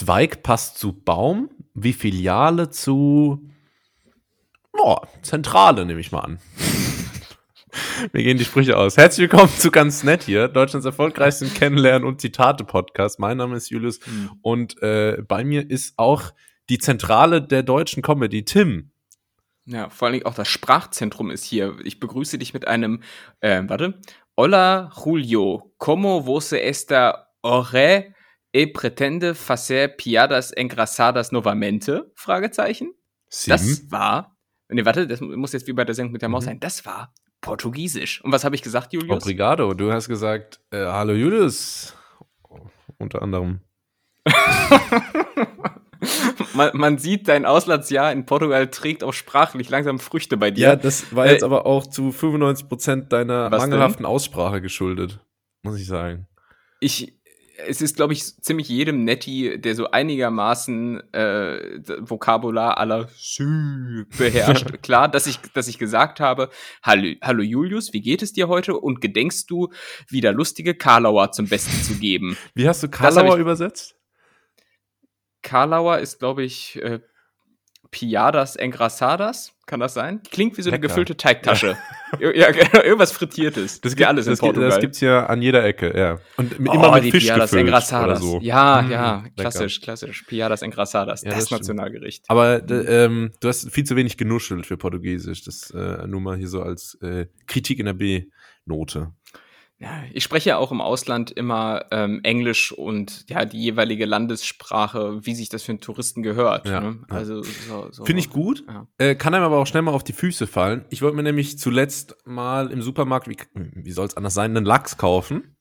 Zweig passt zu Baum, wie Filiale zu oh, Zentrale, nehme ich mal an. Mir gehen die Sprüche aus. Herzlich willkommen zu ganz nett hier, Deutschlands erfolgreichsten Kennenlernen und Zitate Podcast. Mein Name ist Julius mhm. und äh, bei mir ist auch die Zentrale der deutschen Comedy, Tim. Ja, vor allen Dingen auch das Sprachzentrum ist hier. Ich begrüße dich mit einem, äh, warte, Hola Julio, ¿cómo vos esta ore e pretende facer piadas engrasadas novamente? Fragezeichen. Sim. Das war, nee, warte, das muss jetzt wie bei der Sendung mit der Maus mhm. sein. Das war Portugiesisch. Und was habe ich gesagt, Julius? Obrigado. Du hast gesagt, äh, hallo Julius. Unter anderem. man, man, sieht, dein Auslandsjahr in Portugal trägt auch sprachlich langsam Früchte bei dir. Ja, das war jetzt äh, aber auch zu 95% deiner mangelhaften denn? Aussprache geschuldet, muss ich sagen. Ich, es ist, glaube ich, ziemlich jedem Netti, der so einigermaßen äh, Vokabular aller Sü beherrscht. Klar, dass ich, dass ich gesagt habe, hallo, hallo Julius, wie geht es dir heute? Und gedenkst du, wieder lustige Karlauer zum Besten zu geben? Wie hast du Karlauer übersetzt? Karlauer ist, glaube ich, äh, Piadas Engrasadas, kann das sein? Klingt wie so eine Lecker. gefüllte Teigtasche. Ja. ja, genau, irgendwas Frittiertes. Das gibt alles in das Portugal. das gibt's ja an jeder Ecke, ja. Und oh, immer mit Fisch Piadas Engrasadas. So. Ja, mmh, ja, klassisch, lecker. klassisch. Piadas Engrasadas, ja, das, das Nationalgericht. Aber ähm, du hast viel zu wenig genuschelt für Portugiesisch. Das äh, nur mal hier so als äh, Kritik in der B-Note. Ich spreche ja auch im Ausland immer ähm, Englisch und ja die jeweilige Landessprache, wie sich das für einen Touristen gehört. Ja, ne? Also so, so finde ich gut. Ja. Äh, kann einem aber auch schnell mal auf die Füße fallen. Ich wollte mir nämlich zuletzt mal im Supermarkt, wie, wie soll es anders sein, einen Lachs kaufen.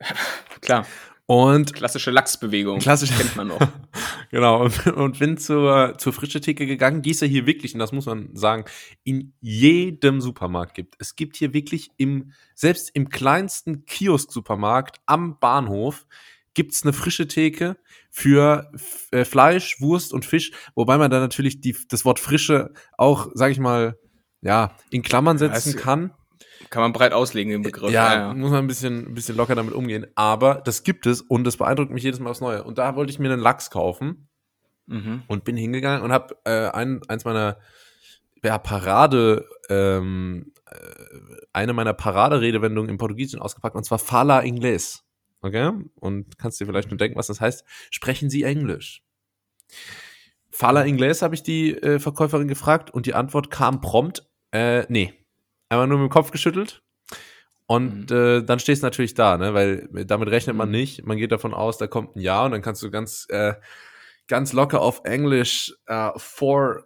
Klar. Und klassische Lachsbewegung. Klassisch kennt man noch. genau. Und, und, bin zur, zur frische Theke gegangen, die es ja hier wirklich, und das muss man sagen, in jedem Supermarkt gibt. Es gibt hier wirklich im, selbst im kleinsten Kiosk-Supermarkt am Bahnhof gibt's eine frische Theke für äh, Fleisch, Wurst und Fisch, wobei man da natürlich die, das Wort frische auch, sag ich mal, ja, in Klammern setzen ja, kann. Kann man breit auslegen, den Begriff. Ja, ja, ja, muss man ein bisschen, ein bisschen locker damit umgehen. Aber das gibt es und das beeindruckt mich jedes Mal aufs Neue. Und da wollte ich mir einen Lachs kaufen mhm. und bin hingegangen und habe äh, ein, eins meiner ja, Parade, ähm, äh, eine meiner Paraderedewendungen im Portugiesischen ausgepackt und zwar Fala Inglés. Okay? Und kannst dir vielleicht nur denken, was das heißt. Sprechen Sie Englisch? Fala Inglés habe ich die äh, Verkäuferin gefragt und die Antwort kam prompt, äh, nee einmal nur mit dem Kopf geschüttelt. Und mhm. äh, dann stehst du natürlich da, ne? Weil damit rechnet man mhm. nicht. Man geht davon aus, da kommt ein Ja und dann kannst du ganz, äh, ganz locker auf Englisch äh, four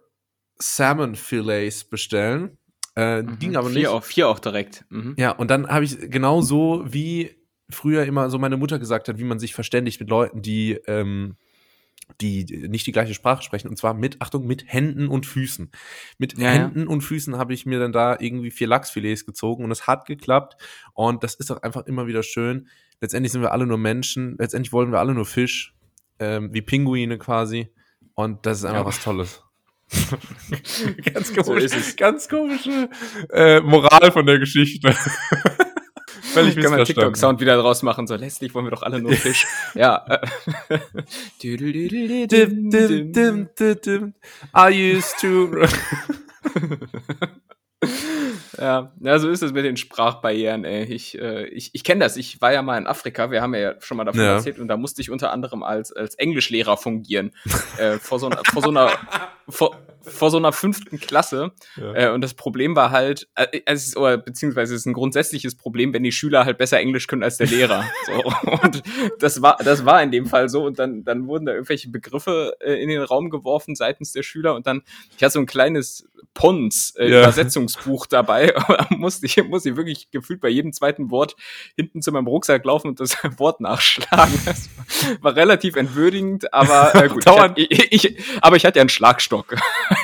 Salmon Fillets bestellen. Äh, mhm. Ging aber vier nicht. Auch, vier auch direkt. Mhm. Ja, und dann habe ich genau so, wie früher immer so meine Mutter gesagt hat, wie man sich verständigt mit Leuten, die ähm, die nicht die gleiche Sprache sprechen und zwar mit, Achtung, mit Händen und Füßen. Mit ja, Händen ja. und Füßen habe ich mir dann da irgendwie vier Lachsfilets gezogen und es hat geklappt und das ist auch einfach immer wieder schön. Letztendlich sind wir alle nur Menschen, letztendlich wollen wir alle nur Fisch, ähm, wie Pinguine quasi und das ist einfach ja. was Tolles. ganz komisch, so ganz komische äh, Moral von der Geschichte. Völlig Können wir TikTok-Sound wieder draus machen. So, letztlich wollen wir doch alle nur Fisch. ja. I used to. ja, ja, so ist es mit den Sprachbarrieren, ey. Ich, äh, ich, ich kenne das. Ich war ja mal in Afrika, wir haben ja schon mal davon ja. erzählt, und da musste ich unter anderem als, als Englischlehrer fungieren. äh, vor, so, vor so einer, vor, vor so einer fünften Klasse. Ja. Äh, und das Problem war halt, äh, es oder, beziehungsweise es ist ein grundsätzliches Problem, wenn die Schüler halt besser Englisch können als der Lehrer. so. Und das war, das war in dem Fall so. Und dann, dann wurden da irgendwelche Begriffe äh, in den Raum geworfen seitens der Schüler. Und dann, ich hatte so ein kleines Pons äh, ja. Übersetzungsbuch dabei. musste ich, musste ich wirklich gefühlt bei jedem zweiten Wort hinten zu meinem Rucksack laufen und das Wort nachschlagen. Das war relativ entwürdigend, aber äh, gut. ich, ich, ich, aber ich hatte ja einen Schlagstock.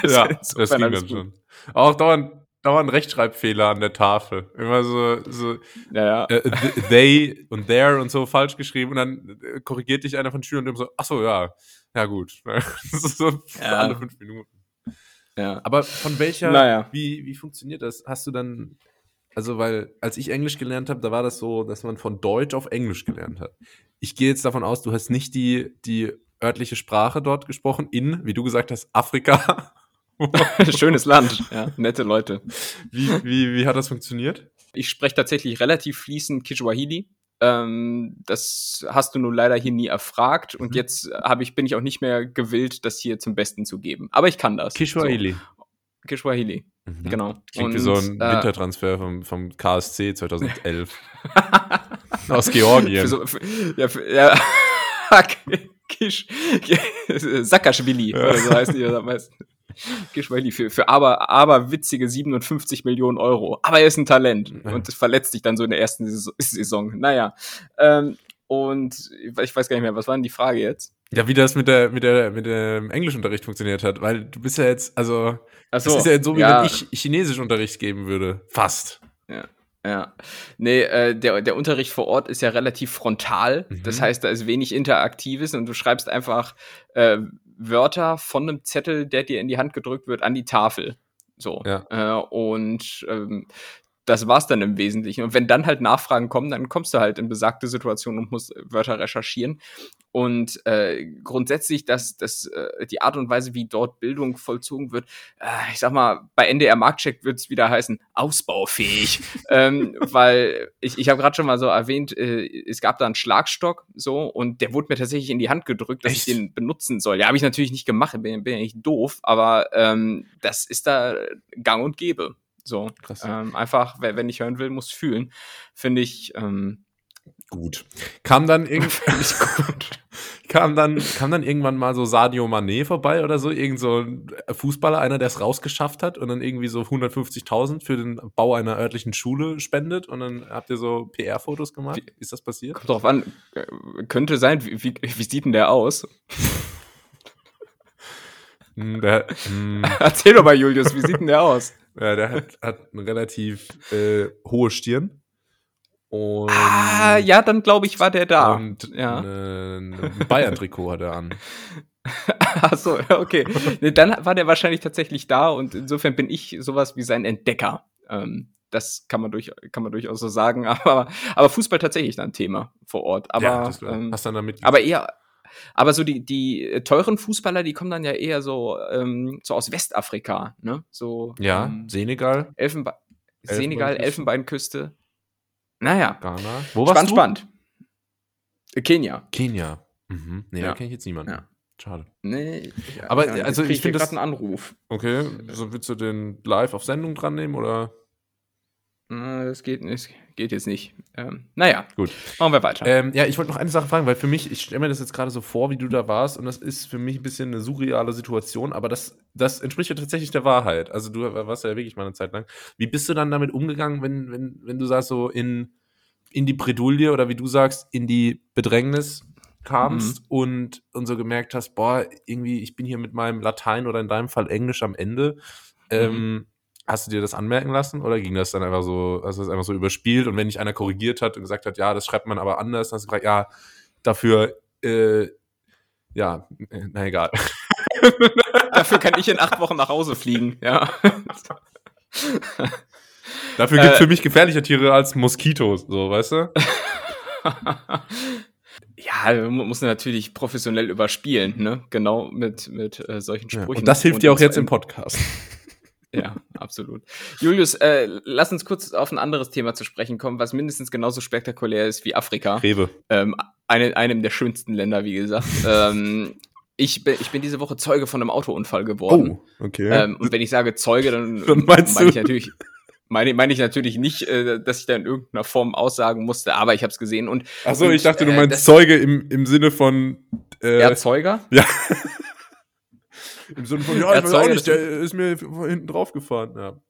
ja, das ging dann schon. Auch dauernd, dauernd Rechtschreibfehler an der Tafel. Immer so, so ja, ja. Äh, they und there und so falsch geschrieben und dann äh, korrigiert dich einer von Schülern und immer so, ach so, ja, ja gut. das ist so ja. alle fünf Minuten. Ja. Aber von welcher, naja. wie, wie funktioniert das? Hast du dann, also weil, als ich Englisch gelernt habe, da war das so, dass man von Deutsch auf Englisch gelernt hat. Ich gehe jetzt davon aus, du hast nicht die, die örtliche Sprache dort gesprochen, in, wie du gesagt hast, Afrika. Schönes Land, ja, nette Leute. Wie, wie, wie hat das funktioniert? Ich spreche tatsächlich relativ fließend Kiswahili. Ähm, das hast du nun leider hier nie erfragt und mhm. jetzt habe ich, bin ich auch nicht mehr gewillt, das hier zum Besten zu geben. Aber ich kann das. Kiswahili. So. Kiswahili, mhm. genau. Klingt und, wie so ein äh, Wintertransfer vom, vom KSC 2011. Aus Georgien. Für so, für, ja, für, ja. Kisch, Saakashvili, ja. oder so heißt die am meisten. Geschweili für, für aber, aber witzige 57 Millionen Euro. Aber er ist ein Talent und das verletzt sich dann so in der ersten Saison. Naja. Ähm, und ich weiß gar nicht mehr, was war denn die Frage jetzt? Ja, wie das mit der, mit der, mit dem Englischunterricht funktioniert hat, weil du bist ja jetzt, also, Ach so, das ist ja jetzt so, wie ja. wenn ich Chinesischunterricht geben würde. Fast. Ja. Ja, nee, äh, der, der Unterricht vor Ort ist ja relativ frontal. Mhm. Das heißt, da ist wenig Interaktives und du schreibst einfach äh, Wörter von einem Zettel, der dir in die Hand gedrückt wird, an die Tafel. So. Ja. Äh, und ähm, das war's dann im Wesentlichen. Und wenn dann halt Nachfragen kommen, dann kommst du halt in besagte Situationen und musst Wörter recherchieren. Und äh, grundsätzlich, dass, dass äh, die Art und Weise, wie dort Bildung vollzogen wird, äh, ich sag mal, bei NDR Marktcheck wird es wieder heißen, ausbaufähig. ähm, weil ich, ich habe gerade schon mal so erwähnt, äh, es gab da einen Schlagstock so und der wurde mir tatsächlich in die Hand gedrückt, dass Echt? ich den benutzen soll. Ja, habe ich natürlich nicht gemacht, bin, bin ja nicht doof, aber ähm, das ist da gang und gäbe. So, ähm, einfach, wenn ich hören will, muss fühlen. Finde ich ähm, gut. Kam dann irgendwann gut. kam dann kam dann irgendwann mal so Sadio Mané vorbei oder so, irgend so ein Fußballer, einer, der es rausgeschafft hat und dann irgendwie so 150.000 für den Bau einer örtlichen Schule spendet und dann habt ihr so PR-Fotos gemacht. Wie, ist das passiert? Kommt drauf an. Könnte sein. Wie, wie, wie sieht denn der aus? Hm, der, hm. Erzähl doch mal, Julius, wie sieht denn der aus? Ja, der hat, hat eine relativ äh, hohe Stirn. Und ah, ja, dann glaube ich, war der da. Und ja. ein Bayern-Trikot hat er an. Achso, okay. Nee, dann war der wahrscheinlich tatsächlich da und insofern bin ich sowas wie sein Entdecker. Ähm, das kann man, durch, kann man durchaus so sagen. Aber, aber Fußball tatsächlich dann Thema vor Ort. Aber, ja, ähm, hast dann damit aber eher, aber so die, die äh, teuren Fußballer, die kommen dann ja eher so, ähm, so aus Westafrika, ne? So, ja, ähm, Senegal. Elfenbe Senegal, Elfenbeinküste. Naja. Ghana. Wo warst spannend, du? Spannend. Äh, Kenia. Kenia. Mhm. Nee, ja. da kenne ich jetzt niemanden. Ja. Schade. Nee, aber ja, also ich finde das einen Anruf. Okay, so willst du den live auf Sendung dran nehmen oder? Das geht, geht jetzt nicht. Ähm, naja, gut. Machen wir weiter. Ähm, ja, ich wollte noch eine Sache fragen, weil für mich, ich stelle mir das jetzt gerade so vor, wie du da warst, und das ist für mich ein bisschen eine surreale Situation, aber das, das entspricht ja tatsächlich der Wahrheit. Also du warst ja wirklich mal eine Zeit lang. Wie bist du dann damit umgegangen, wenn, wenn, wenn du sagst, so in, in die Bredouille oder wie du sagst, in die Bedrängnis kamst mhm. und, und so gemerkt hast, boah, irgendwie, ich bin hier mit meinem Latein oder in deinem Fall Englisch am Ende. Mhm. Ähm, Hast du dir das anmerken lassen oder ging das dann einfach so, hast du das einfach so überspielt und wenn dich einer korrigiert hat und gesagt hat, ja, das schreibt man aber anders, dann hast du gesagt, ja, dafür, äh, ja, na egal. dafür kann ich in acht Wochen nach Hause fliegen, ja. Dafür gibt es äh, für mich gefährliche Tiere als Moskitos, so, weißt du? ja, muss natürlich professionell überspielen, ne? Genau mit, mit äh, solchen Sprüchen. Ja, und das hilft dir auch jetzt im Podcast. Ja, absolut. Julius, äh, lass uns kurz auf ein anderes Thema zu sprechen kommen, was mindestens genauso spektakulär ist wie Afrika. Rewe. Ähm, eine, einem der schönsten Länder, wie gesagt. ähm, ich bin, ich bin diese Woche Zeuge von einem Autounfall geworden. Oh, okay. Ähm, und wenn ich sage Zeuge, dann, dann meine ich natürlich meine, meine ich natürlich nicht, äh, dass ich da in irgendeiner Form aussagen musste, aber ich habe es gesehen und. Achso, ich dachte, du äh, meinst Zeuge im, im Sinne von. Äh, Erzeuger? Ja. Im Sinne von, ja, ich weiß auch nicht, der ist mir hinten drauf gefahren. Ja.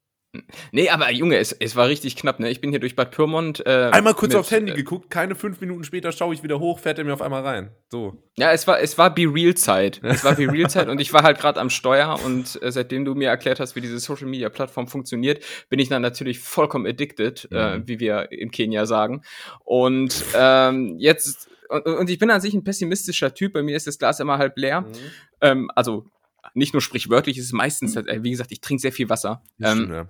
Nee, aber Junge, es, es war richtig knapp, ne? Ich bin hier durch Bad Pyrmont. Äh, einmal kurz mit, aufs Handy äh, geguckt, keine fünf Minuten später schaue ich wieder hoch, fährt er mir auf einmal rein. So. Ja, es war, es war Be Real Zeit. Es war Be Real Zeit und ich war halt gerade am Steuer und äh, seitdem du mir erklärt hast, wie diese Social Media Plattform funktioniert, bin ich dann natürlich vollkommen addicted, äh, mhm. äh, wie wir in Kenia sagen. Und ähm, jetzt und, und, ich bin an sich ein pessimistischer Typ. Bei mir ist das Glas immer halb leer. Mhm. Ähm, also nicht nur sprichwörtlich, es ist meistens, halt, wie gesagt, ich trinke sehr viel Wasser. Ähm, stimmt, ja.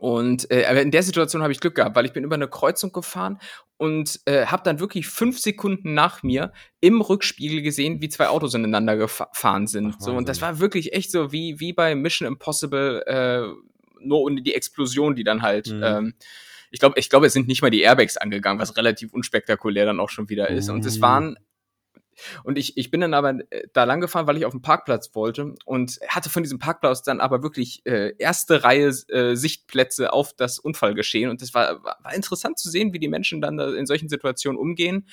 Und äh, aber in der Situation habe ich Glück gehabt, weil ich bin über eine Kreuzung gefahren und äh, habe dann wirklich fünf Sekunden nach mir im Rückspiegel gesehen, wie zwei Autos ineinander gefahren sind. Ach, so und das war wirklich echt so wie wie bei Mission Impossible, äh, nur ohne die Explosion, die dann halt. Mhm. Ähm, ich glaube, ich glaube, es sind nicht mal die Airbags angegangen, was relativ unspektakulär dann auch schon wieder ist. Und es waren und ich, ich bin dann aber äh, da lang gefahren, weil ich auf den Parkplatz wollte und hatte von diesem Parkplatz dann aber wirklich äh, erste Reihe äh, Sichtplätze auf das Unfallgeschehen. Und das war, war interessant zu sehen, wie die Menschen dann in solchen Situationen umgehen,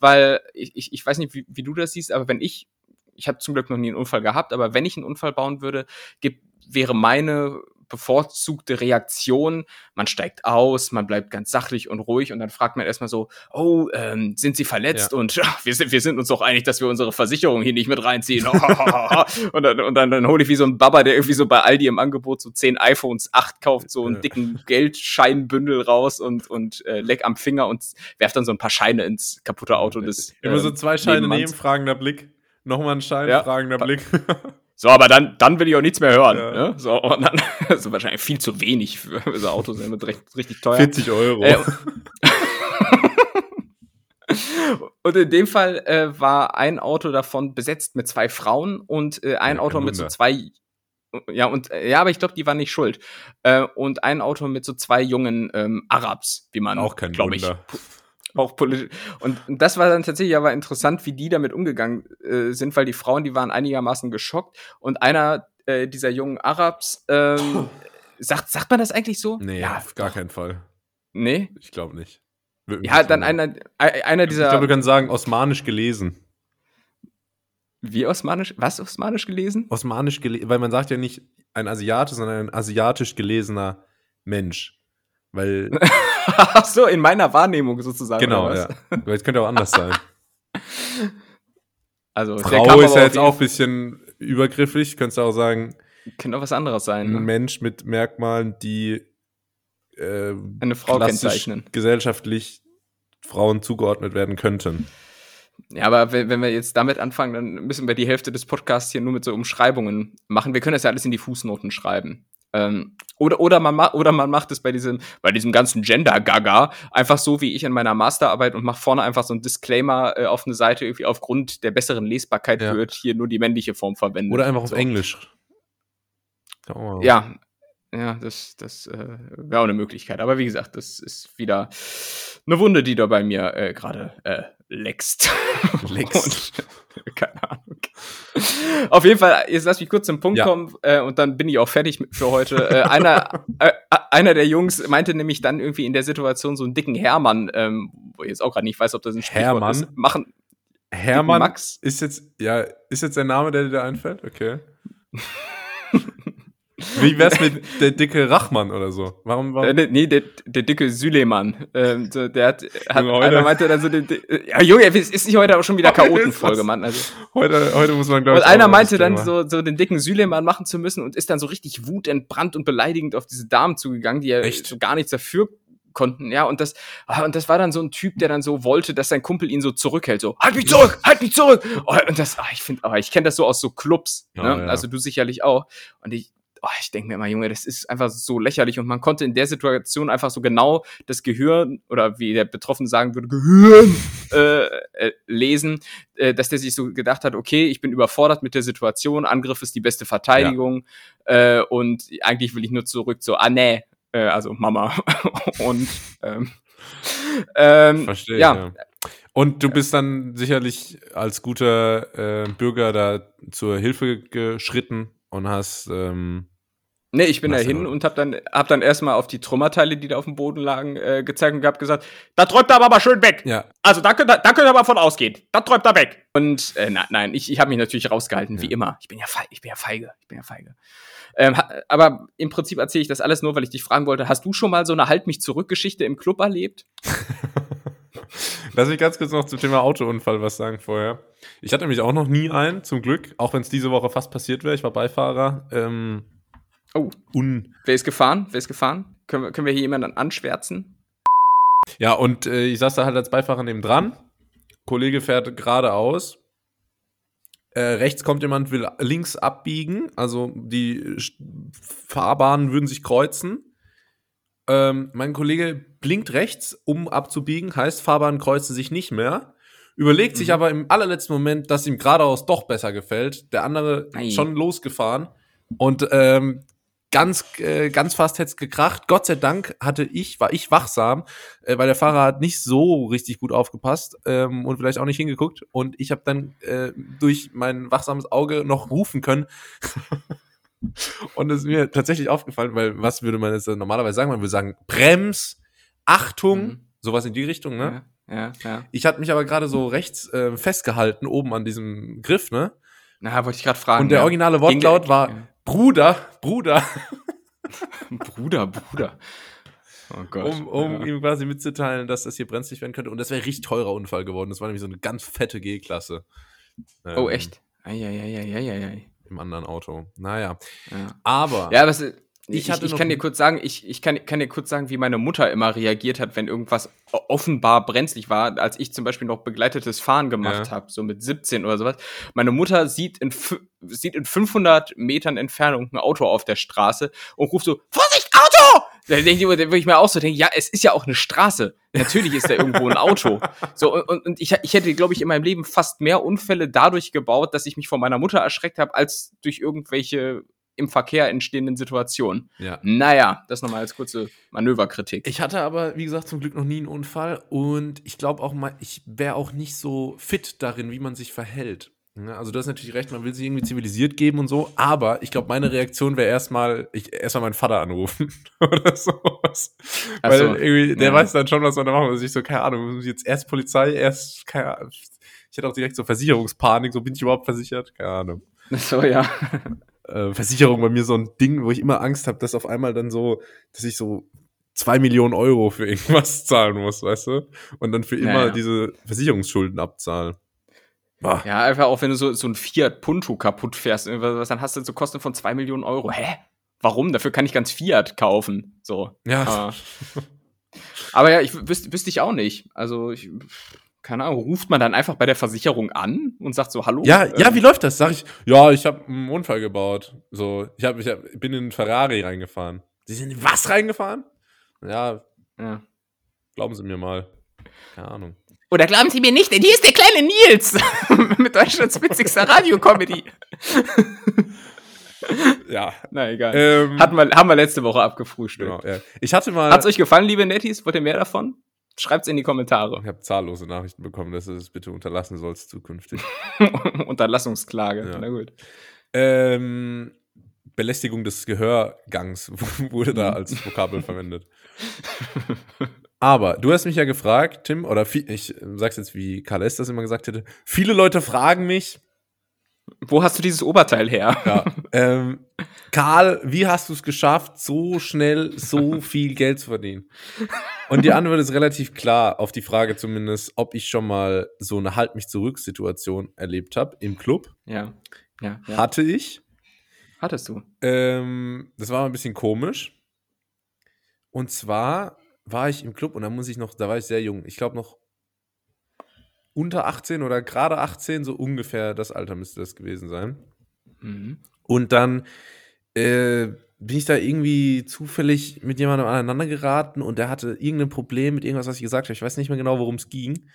weil ich, ich, ich weiß nicht, wie, wie du das siehst, aber wenn ich, ich habe zum Glück noch nie einen Unfall gehabt, aber wenn ich einen Unfall bauen würde, gibt, wäre meine bevorzugte Reaktion. Man steigt aus, man bleibt ganz sachlich und ruhig und dann fragt man erstmal so, oh, ähm, sind Sie verletzt? Ja. Und ach, wir, sind, wir sind uns doch einig, dass wir unsere Versicherung hier nicht mit reinziehen. und dann, und dann, dann hole ich wie so ein Baba, der irgendwie so bei Aldi im Angebot so zehn iPhones 8 kauft, so einen dicken Geldscheinbündel raus und, und äh, leck am Finger und werft dann so ein paar Scheine ins kaputte Auto des. Immer so ähm, zwei Scheine nehmen, fragender Blick. Nochmal ein Schein, ja. fragender Blick. So, aber dann, dann will ich auch nichts mehr hören. Ja. Ne? So, und dann ist wahrscheinlich viel zu wenig für so Autos, sind recht, richtig teuer. 40 Euro. Äh, und in dem Fall äh, war ein Auto davon besetzt mit zwei Frauen und äh, ein ja, Auto mit so zwei ja, und äh, ja, aber ich glaube, die waren nicht schuld. Äh, und ein Auto mit so zwei jungen ähm, Arabs, wie man, glaube ich, auch politisch. Und das war dann tatsächlich aber interessant, wie die damit umgegangen äh, sind, weil die Frauen, die waren einigermaßen geschockt und einer äh, dieser jungen Arabs, ähm, sagt, sagt man das eigentlich so? Nee, ja, auf gar keinen Fall. Nee? Ich glaube nicht. Ja, dann einer, einer dieser. Ich glaube, du kannst sagen, osmanisch gelesen. Wie osmanisch? Was osmanisch gelesen? Osmanisch gelesen, weil man sagt ja nicht ein Asiate, sondern ein asiatisch gelesener Mensch. Weil. Ach so, in meiner Wahrnehmung sozusagen. Genau, ja. Weil es könnte auch anders sein. Also, Frau ist ja jetzt auch ein bisschen übergriffig. Könntest du auch sagen. Könnte auch was anderes sein. Ne? Ein Mensch mit Merkmalen, die äh, eine Frau kennzeichnen. gesellschaftlich Frauen zugeordnet werden könnten. Ja, aber wenn wir jetzt damit anfangen, dann müssen wir die Hälfte des Podcasts hier nur mit so Umschreibungen machen. Wir können das ja alles in die Fußnoten schreiben. Ähm, oder, oder, man oder man macht es bei diesem, bei diesem ganzen Gender-Gaga einfach so wie ich in meiner Masterarbeit und mache vorne einfach so ein Disclaimer äh, auf eine Seite, irgendwie aufgrund der besseren Lesbarkeit ja. wird hier nur die männliche Form verwendet. Oder einfach auf so. Englisch. Ja, ja, das, das äh, wäre auch eine Möglichkeit. Aber wie gesagt, das ist wieder eine Wunde, die da bei mir äh, gerade äh, leckst. Leckst. keine Ahnung. Auf jeden Fall, jetzt lass mich kurz zum Punkt ja. kommen äh, und dann bin ich auch fertig für heute. Äh, einer, äh, einer der Jungs meinte nämlich dann irgendwie in der Situation so einen dicken Hermann, ähm, wo ich jetzt auch gerade nicht weiß, ob das ein Sprichwort Hermann? ist, machen. Hermann Max ist jetzt, ja, ist jetzt der Name, der dir da einfällt? Okay. Wie wär's mit der dicke Rachmann oder so? Warum, warum? Äh, nee, der, der dicke Süleman. Ähm, so, der hat, hat einer meinte dann so, den, ja Junge, es ist nicht heute auch schon wieder Chaotenfolge, Mann. Also, heute, heute muss man, glaube ich. Und einer meinte dann so, so den dicken Süleman machen zu müssen und ist dann so richtig wutentbrannt und beleidigend auf diese Damen zugegangen, die ja Echt? so gar nichts dafür konnten, ja, und das, ah, und das war dann so ein Typ, der dann so wollte, dass sein Kumpel ihn so zurückhält, so, halt mich zurück, halt mich zurück! Oh, und das, ah, ich finde, oh, ich kenne das so aus so Clubs, ne? Ja, ja. also du sicherlich auch. Und ich, oh, ich denke mir immer, Junge, das ist einfach so lächerlich und man konnte in der Situation einfach so genau das Gehirn oder wie der Betroffene sagen würde, Gehirn äh, äh, lesen, äh, dass der sich so gedacht hat, okay, ich bin überfordert mit der Situation, Angriff ist die beste Verteidigung ja. äh, und eigentlich will ich nur zurück zu, ah nee, äh, also Mama und ähm, ähm, Verstehe, ja. ja. Und du bist dann sicherlich als guter äh, Bürger da zur Hilfe geschritten und hast ähm, Nee, ich bin da hin und hab dann, hab dann erstmal auf die Trümmerteile, die da auf dem Boden lagen, äh, gezeigt und hab gesagt, da träumt er aber schön weg. Ja. Also da könnt ihr, da könnt ihr aber von ausgehen. Da träumt er weg. Und äh, na, nein, ich, ich habe mich natürlich rausgehalten, ja. wie immer. Ich bin ja feige, ich bin ja feige, ich bin ja feige. Ähm, aber im Prinzip erzähle ich das alles nur, weil ich dich fragen wollte, hast du schon mal so eine Halt mich zurück Geschichte im Club erlebt? Lass mich ganz kurz noch zum Thema Autounfall was sagen vorher. Ich hatte nämlich auch noch nie einen, zum Glück, auch wenn es diese Woche fast passiert wäre. Ich war Beifahrer. Ähm, Oh. Un Wer ist gefahren? Wer ist gefahren? Können wir, können wir hier jemanden anschwärzen? Ja, und äh, ich saß da halt als Beifahrer neben dran. Kollege fährt geradeaus. Äh, rechts kommt jemand, will links abbiegen. Also die Fahrbahnen würden sich kreuzen. Ähm, mein Kollege blinkt rechts, um abzubiegen, heißt, Fahrbahn kreuzen sich nicht mehr. Überlegt mhm. sich aber im allerletzten Moment, dass ihm geradeaus doch besser gefällt. Der andere Nein. schon losgefahren. Und ähm, ganz, äh, ganz fast hätte es gekracht. Gott sei Dank hatte ich, war ich wachsam, äh, weil der Fahrer hat nicht so richtig gut aufgepasst ähm, und vielleicht auch nicht hingeguckt. Und ich habe dann äh, durch mein wachsames Auge noch rufen können. und es ist mir tatsächlich aufgefallen, weil was würde man jetzt normalerweise sagen? Man würde sagen, Brems, Achtung, mhm. sowas in die Richtung, ne? Ja, ja. ja. Ich hatte mich aber gerade so rechts äh, festgehalten, oben an diesem Griff, ne? Na, wollte ich gerade fragen. Und der originale Wortlaut war, Bruder, Bruder. Bruder, Bruder. Oh Gott. Um, um ja. ihm quasi mitzuteilen, dass das hier brenzlig werden könnte. Und das wäre richtig teurer Unfall geworden. Das war nämlich so eine ganz fette G-Klasse. Oh, ähm, oh, echt? Eieieiei. Im anderen Auto. Naja. Ja. Aber. Ja, was, ich, ich, ich kann dir kurz sagen, ich, ich kann, kann dir kurz sagen, wie meine Mutter immer reagiert hat, wenn irgendwas offenbar brenzlig war, als ich zum Beispiel noch begleitetes Fahren gemacht ja. habe, so mit 17 oder sowas. Meine Mutter sieht in, sieht in 500 Metern Entfernung ein Auto auf der Straße und ruft so, Vorsicht, Auto! Da denke ich, würde ich mir auch so denken, ja, es ist ja auch eine Straße. Natürlich ist da irgendwo ein Auto. So, und, und ich, ich hätte, glaube ich, in meinem Leben fast mehr Unfälle dadurch gebaut, dass ich mich von meiner Mutter erschreckt habe, als durch irgendwelche im Verkehr entstehenden Situationen. Ja. Naja, das nochmal als kurze Manöverkritik. Ich hatte aber, wie gesagt, zum Glück noch nie einen Unfall und ich glaube auch mal, ich wäre auch nicht so fit darin, wie man sich verhält. Also du hast natürlich recht, man will sich irgendwie zivilisiert geben und so, aber ich glaube, meine Reaktion wäre erstmal, ich erstmal meinen Vater anrufen oder sowas. Ach Weil so. irgendwie, der ja. weiß dann schon, was man da machen muss. Ich so, keine Ahnung, jetzt erst Polizei, erst, keine Ahnung. Ich hatte auch direkt so Versicherungspanik, so bin ich überhaupt versichert? Keine Ahnung. So, ja äh, Versicherung bei mir so ein Ding, wo ich immer Angst habe, dass auf einmal dann so, dass ich so zwei Millionen Euro für irgendwas zahlen muss, weißt du? Und dann für immer naja. diese Versicherungsschulden abzahlen. Boah. Ja, einfach auch wenn du so, so ein Fiat Punto kaputt fährst, was dann hast du so Kosten von zwei Millionen Euro. Hä? Warum? Dafür kann ich ganz Fiat kaufen. So. Ja. Äh. Aber ja, ich wüsste wüsste ich auch nicht. Also ich keine Ahnung, ruft man dann einfach bei der Versicherung an und sagt so, hallo? Ja, ähm, ja, wie läuft das? Sag ich, ja, ich habe einen Unfall gebaut. So, ich, hab, ich hab, bin in einen Ferrari reingefahren. Sie sind in was reingefahren? Ja, ja. Glauben Sie mir mal. Keine Ahnung. Oder glauben Sie mir nicht, denn hier ist der kleine Nils mit Deutschlands witzigster Radiocomedy. ja. Na egal. Ähm, Hatten wir, haben wir letzte Woche abgefrühstückt. Genau, ja. Ich hatte mal. Hat's euch gefallen, liebe Netties? Wollt ihr mehr davon? Schreibt's in die Kommentare. Ich habe zahllose Nachrichten bekommen, dass du es bitte unterlassen sollst zukünftig. Unterlassungsklage, ja. na gut. Ähm, Belästigung des Gehörgangs wurde da als Vokabel verwendet. Aber du hast mich ja gefragt, Tim, oder ich sag's jetzt, wie Karl S. das immer gesagt hätte, viele Leute fragen mich, wo hast du dieses Oberteil her? Ja. Ähm, Karl, wie hast du es geschafft, so schnell so viel Geld zu verdienen? Und die Antwort ist relativ klar, auf die Frage zumindest, ob ich schon mal so eine Halt mich zurück Situation erlebt habe im Club. Ja. ja, ja. Hatte ich. Hattest du? Ähm, das war ein bisschen komisch. Und zwar war ich im Club und da muss ich noch, da war ich sehr jung. Ich glaube noch unter 18 oder gerade 18, so ungefähr das Alter müsste das gewesen sein. Mhm. Und dann äh, bin ich da irgendwie zufällig mit jemandem aneinander geraten und der hatte irgendein Problem mit irgendwas, was ich gesagt habe. Ich weiß nicht mehr genau, worum es ging.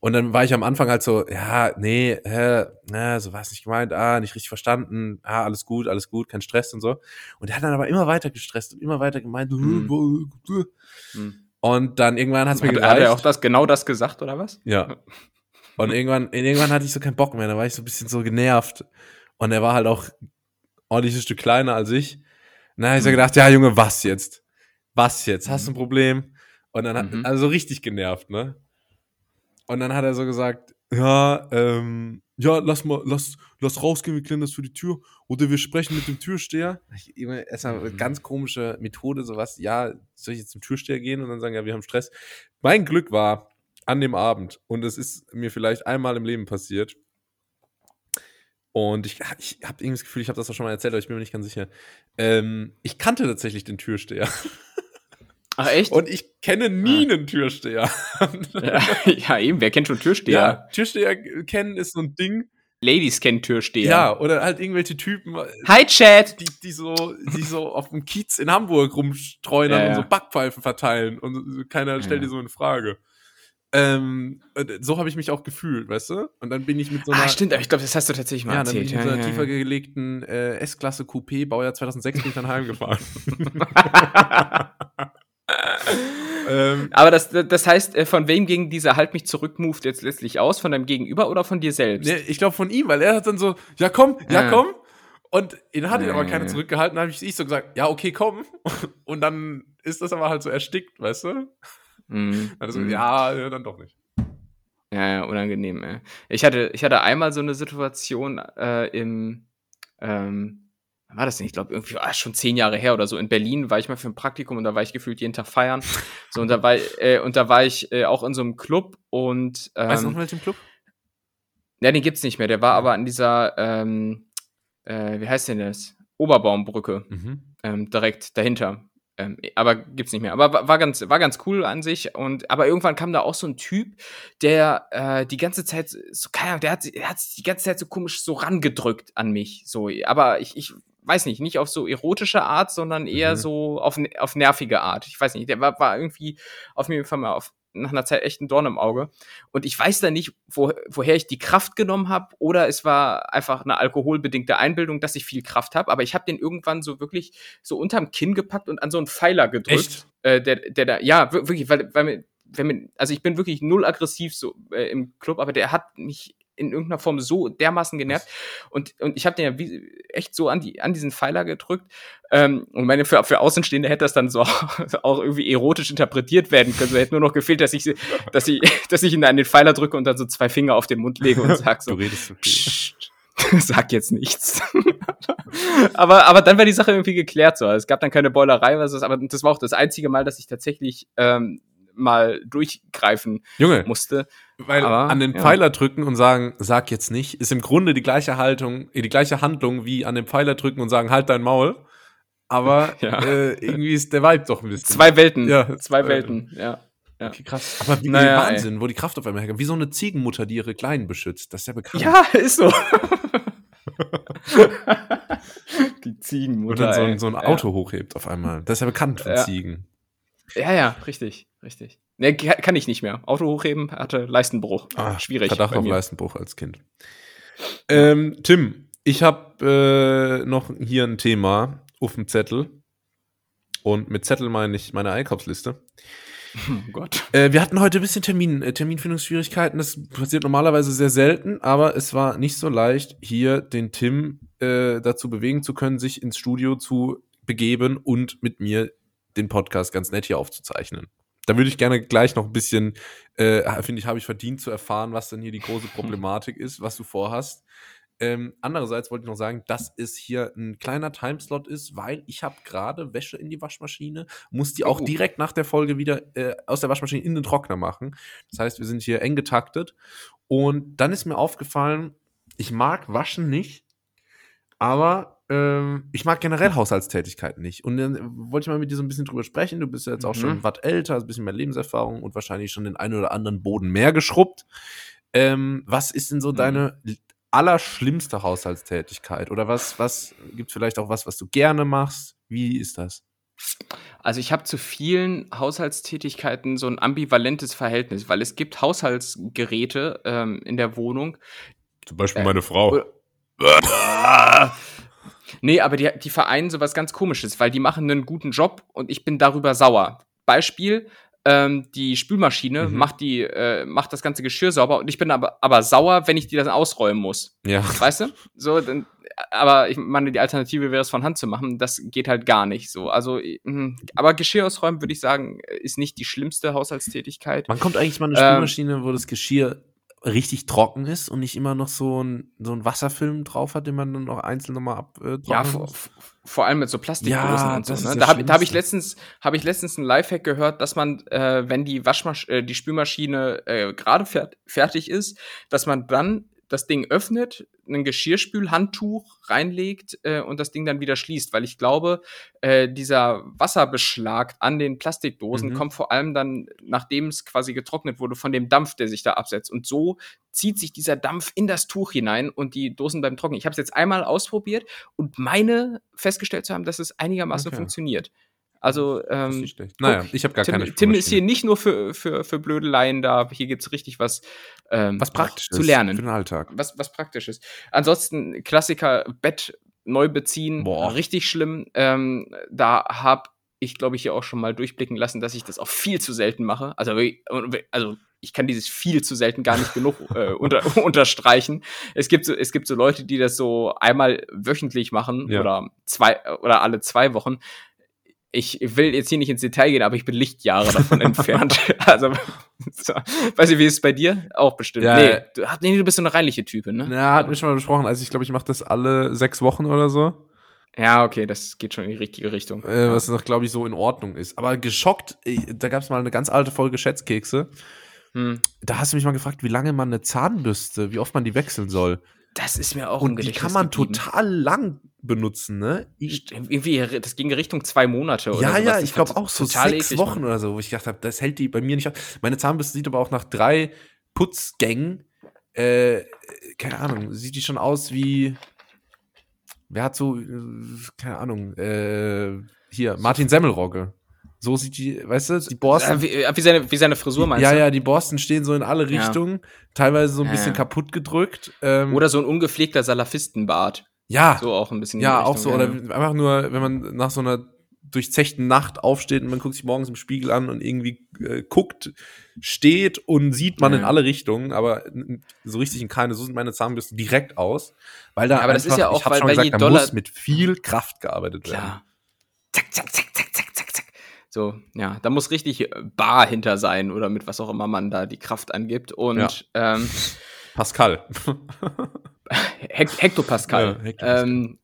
Und dann war ich am Anfang halt so, ja, nee, hä, na, so war es nicht gemeint, ah, nicht richtig verstanden, ah, alles gut, alles gut, kein Stress und so. Und er hat dann aber immer weiter gestresst und immer weiter gemeint, mhm. mhm. und dann irgendwann hat es mir gereicht. Hat er auch das, genau das gesagt, oder was? Ja. Und irgendwann, irgendwann hatte ich so keinen Bock mehr, da war ich so ein bisschen so genervt. Und er war halt auch ordentliches Stück kleiner als ich. Und dann habe ich so mhm. gedacht, ja, Junge, was jetzt? Was jetzt? Hast du ein mhm. Problem? Und dann hat, mhm. also so richtig genervt, ne? Und dann hat er so gesagt, ja, ähm, ja, lass mal, lass, lass rausgehen, wir klären das für die Tür. Oder wir sprechen mit dem Türsteher. Erstmal eine ganz komische Methode, sowas, ja, soll ich jetzt zum Türsteher gehen und dann sagen, ja, wir haben Stress. Mein Glück war, an dem Abend. Und es ist mir vielleicht einmal im Leben passiert. Und ich, ich habe irgendwie das Gefühl, ich habe das auch schon mal erzählt, aber ich bin mir nicht ganz sicher. Ähm, ich kannte tatsächlich den Türsteher. Ach echt? Und ich kenne nie ah. einen Türsteher. ja, ja, eben, wer kennt schon Türsteher? Ja, Türsteher kennen ist so ein Ding. Ladies kennt Türsteher. Ja, oder halt irgendwelche Typen. Äh, Hi, Chat! Die, die so, die so auf dem Kiez in Hamburg rumstreunern ja, und so Backpfeifen verteilen und keiner stellt dir so eine Frage. Ähm, so habe ich mich auch gefühlt, weißt du? Und dann bin ich mit so einer. Ah, stimmt, aber ich glaube, das hast du tatsächlich mal ja, erzählt. Dann bin ich mit so einer tiefer gelegten äh, S-Klasse Coupé, Baujahr 2006, bin ich dann heimgefahren. ähm, aber das, das heißt, äh, von wem ging dieser Halt mich zurück Move jetzt letztlich aus? Von deinem Gegenüber oder von dir selbst? Nee, ich glaube von ihm, weil er hat dann so, ja komm, ja ah. komm. Und ihn hat ihn aber keiner zurückgehalten, dann habe ich, ich so gesagt, ja, okay, komm. Und dann ist das aber halt so erstickt, weißt du? Mhm. Also, mhm. ja, dann doch nicht. Ja, ja, unangenehm, ey. Ich hatte, ich hatte einmal so eine Situation äh, im, ähm, war das denn? Ich glaube, irgendwie ah, schon zehn Jahre her oder so. In Berlin war ich mal für ein Praktikum und da war ich gefühlt jeden Tag feiern. So, und da war, äh, und da war ich äh, auch in so einem Club und. Ähm, weißt du noch in welchem Club? Ja, den gibt's nicht mehr. Der war aber an dieser, ähm, äh, wie heißt denn das? Oberbaumbrücke. Mhm. Ähm, direkt dahinter. Ähm, aber gibt's nicht mehr. Aber war, war, ganz, war ganz cool an sich. Und aber irgendwann kam da auch so ein Typ, der äh, die ganze Zeit so, keine Ahnung, der hat, der hat sich die ganze Zeit so komisch so rangedrückt an mich. So, aber ich, ich weiß nicht, nicht auf so erotische Art, sondern eher mhm. so auf, auf nervige Art. Ich weiß nicht, der war, war irgendwie auf jeden Fall mal auf, nach einer Zeit echt ein Dorn im Auge. Und ich weiß da nicht, wo, woher ich die Kraft genommen habe oder es war einfach eine alkoholbedingte Einbildung, dass ich viel Kraft habe. Aber ich habe den irgendwann so wirklich so unterm Kinn gepackt und an so einen Pfeiler gedrückt. Äh, der, der da, ja, wirklich, weil, weil mir, wenn mir, also ich bin wirklich null aggressiv so äh, im Club, aber der hat mich in irgendeiner Form so dermaßen genervt. Und, und ich habe den ja wie, echt so an, die, an diesen Pfeiler gedrückt. Ähm, und meine, für, für Außenstehende hätte das dann so auch irgendwie erotisch interpretiert werden können. So hätte nur noch gefehlt, dass ich, dass ich, dass ich ihn an den Pfeiler drücke und dann so zwei Finger auf den Mund lege und sag so. du redest so viel. sag jetzt nichts. aber, aber dann war die Sache irgendwie geklärt so. Es gab dann keine Beulerei, was ist, aber das war auch das einzige Mal, dass ich tatsächlich ähm, mal durchgreifen Junge, musste. Weil Aber, an den ja. Pfeiler drücken und sagen, sag jetzt nicht, ist im Grunde die gleiche Haltung, die gleiche Handlung wie an den Pfeiler drücken und sagen, halt dein Maul. Aber ja. äh, irgendwie ist der Vibe doch ein bisschen. Zwei Welten. Ja, zwei äh, Welten, ja. Ja. Okay, krass. Aber wie naja, Wahnsinn, ey. wo die Kraft auf einmal herkommt. Wie so eine Ziegenmutter, die ihre Kleinen beschützt. Das ist ja bekannt. Ja, ist so. die Ziegenmutter. Und dann so, so ein Auto ja. hochhebt auf einmal. Das ist ja bekannt von ja. Ziegen. Ja, ja, richtig, richtig. Ne, kann ich nicht mehr. Auto hochheben, hatte Leistenbruch. Ah, Schwierig. Verdacht auf Leistenbruch als Kind. Ähm, Tim, ich habe äh, noch hier ein Thema auf dem Zettel. Und mit Zettel meine ich meine Einkaufsliste. Oh Gott. Äh, wir hatten heute ein bisschen Termin, äh, Terminfindungsschwierigkeiten. Das passiert normalerweise sehr selten, aber es war nicht so leicht, hier den Tim äh, dazu bewegen zu können, sich ins Studio zu begeben und mit mir den Podcast ganz nett hier aufzuzeichnen. Da würde ich gerne gleich noch ein bisschen, äh, finde ich, habe ich verdient zu erfahren, was denn hier die große Problematik ist, was du vorhast. Ähm, andererseits wollte ich noch sagen, dass es hier ein kleiner Timeslot ist, weil ich habe gerade Wäsche in die Waschmaschine, muss die auch oh. direkt nach der Folge wieder äh, aus der Waschmaschine in den Trockner machen. Das heißt, wir sind hier eng getaktet. Und dann ist mir aufgefallen, ich mag Waschen nicht, aber ähm, ich mag generell Haushaltstätigkeiten nicht. Und dann wollte ich mal mit dir so ein bisschen drüber sprechen. Du bist ja jetzt auch mhm. schon was älter, ein bisschen mehr Lebenserfahrung und wahrscheinlich schon den einen oder anderen Boden mehr geschrubbt. Ähm, was ist denn so mhm. deine allerschlimmste Haushaltstätigkeit? Oder was, was gibt vielleicht auch was, was du gerne machst? Wie ist das? Also ich habe zu vielen Haushaltstätigkeiten so ein ambivalentes Verhältnis, weil es gibt Haushaltsgeräte ähm, in der Wohnung. Zum Beispiel äh, meine Frau. Nee, aber die, die vereinen sowas ganz komisches, weil die machen einen guten Job und ich bin darüber sauer. Beispiel, ähm, die Spülmaschine mhm. macht, die, äh, macht das ganze Geschirr sauber und ich bin aber, aber sauer, wenn ich die dann ausräumen muss. Ja. Weißt du? So, dann, aber ich meine, die Alternative wäre es von Hand zu machen. Das geht halt gar nicht so. Also, mh, aber Geschirr ausräumen, würde ich sagen, ist nicht die schlimmste Haushaltstätigkeit. Wann kommt eigentlich mal eine Spülmaschine, ähm, wo das Geschirr richtig trocken ist und nicht immer noch so ein, so ein Wasserfilm drauf hat, den man dann noch einzeln nochmal ab. Äh, ja, vor, vor, allem mit so Plastikdosen ja, und so. Ne? Da habe hab ich letztens habe ich letztens einen Lifehack gehört, dass man, äh, wenn die Waschmasch äh, die Spülmaschine äh, gerade fer fertig ist, dass man dann das Ding öffnet, ein Geschirrspülhandtuch reinlegt äh, und das Ding dann wieder schließt, weil ich glaube, äh, dieser Wasserbeschlag an den Plastikdosen mhm. kommt vor allem dann, nachdem es quasi getrocknet wurde, von dem Dampf, der sich da absetzt. Und so zieht sich dieser Dampf in das Tuch hinein und die Dosen beim Trocknen. Ich habe es jetzt einmal ausprobiert und meine festgestellt zu haben, dass es einigermaßen okay. funktioniert. Also, ähm, naja, ich habe gar Tim, keine Tim ist hier nicht nur für, für, für Blödeleien da, hier gibt es richtig was, ähm, was praktisch zu lernen. Für den Alltag. Was, was praktisch ist. Ansonsten, Klassiker, Bett neu beziehen, Boah. richtig schlimm. Ähm, da habe ich, glaube ich, hier auch schon mal durchblicken lassen, dass ich das auch viel zu selten mache. Also, also ich kann dieses viel zu selten gar nicht genug äh, unter, unterstreichen. Es gibt, so, es gibt so Leute, die das so einmal wöchentlich machen ja. oder zwei oder alle zwei Wochen ich will jetzt hier nicht ins Detail gehen, aber ich bin Lichtjahre davon entfernt. Also, so. weiß ich, wie ist es bei dir? Auch bestimmt. Ja, nee, du, nee, du bist so eine reinliche Type, ne? Ja, hatten wir schon mal besprochen. Also ich glaube, ich mache das alle sechs Wochen oder so. Ja, okay, das geht schon in die richtige Richtung. Äh, was noch, glaube ich, so in Ordnung ist. Aber geschockt, da gab es mal eine ganz alte Folge Schätzkekse. Hm. Da hast du mich mal gefragt, wie lange man eine Zahnbürste, wie oft man die wechseln soll. Das ist mir auch Und die kann man geblieben. total lang benutzen, ne? Ich, Irgendwie, das ging Richtung zwei Monate oder Ja, ja, ich glaube auch so sechs Wochen oder so, wo ich gedacht habe, das hält die bei mir nicht auf. Meine Zahnbürste sieht aber auch nach drei Putzgängen, äh, keine Ahnung, sieht die schon aus wie, wer hat so, äh, keine Ahnung, äh, hier, Martin Semmelrogge. So sieht die, weißt du, die Borsten. Wie, wie, seine, wie seine Frisur meinst ja, du? Ja, ja, die Borsten stehen so in alle Richtungen, ja. teilweise so ein bisschen ja. kaputt gedrückt. Ähm, oder so ein ungepflegter Salafistenbart. Ja. So auch ein bisschen. Ja, auch so. Oder einfach nur, wenn man nach so einer durchzechten Nacht aufsteht und man guckt sich morgens im Spiegel an und irgendwie äh, guckt, steht und sieht man in alle Richtungen, aber so richtig in keine. So sind meine Zahnbürsten direkt aus, weil da ja, aber einfach, das ist ja auch, weil, weil gesagt, da muss mit viel Kraft gearbeitet werden. Zack, zack, zack, zack. So, ja, da muss richtig Bar hinter sein oder mit was auch immer man da die Kraft angibt. Und ja. ähm, Pascal. Hekt Hektopascal. Ja, Hektopascal. Ähm,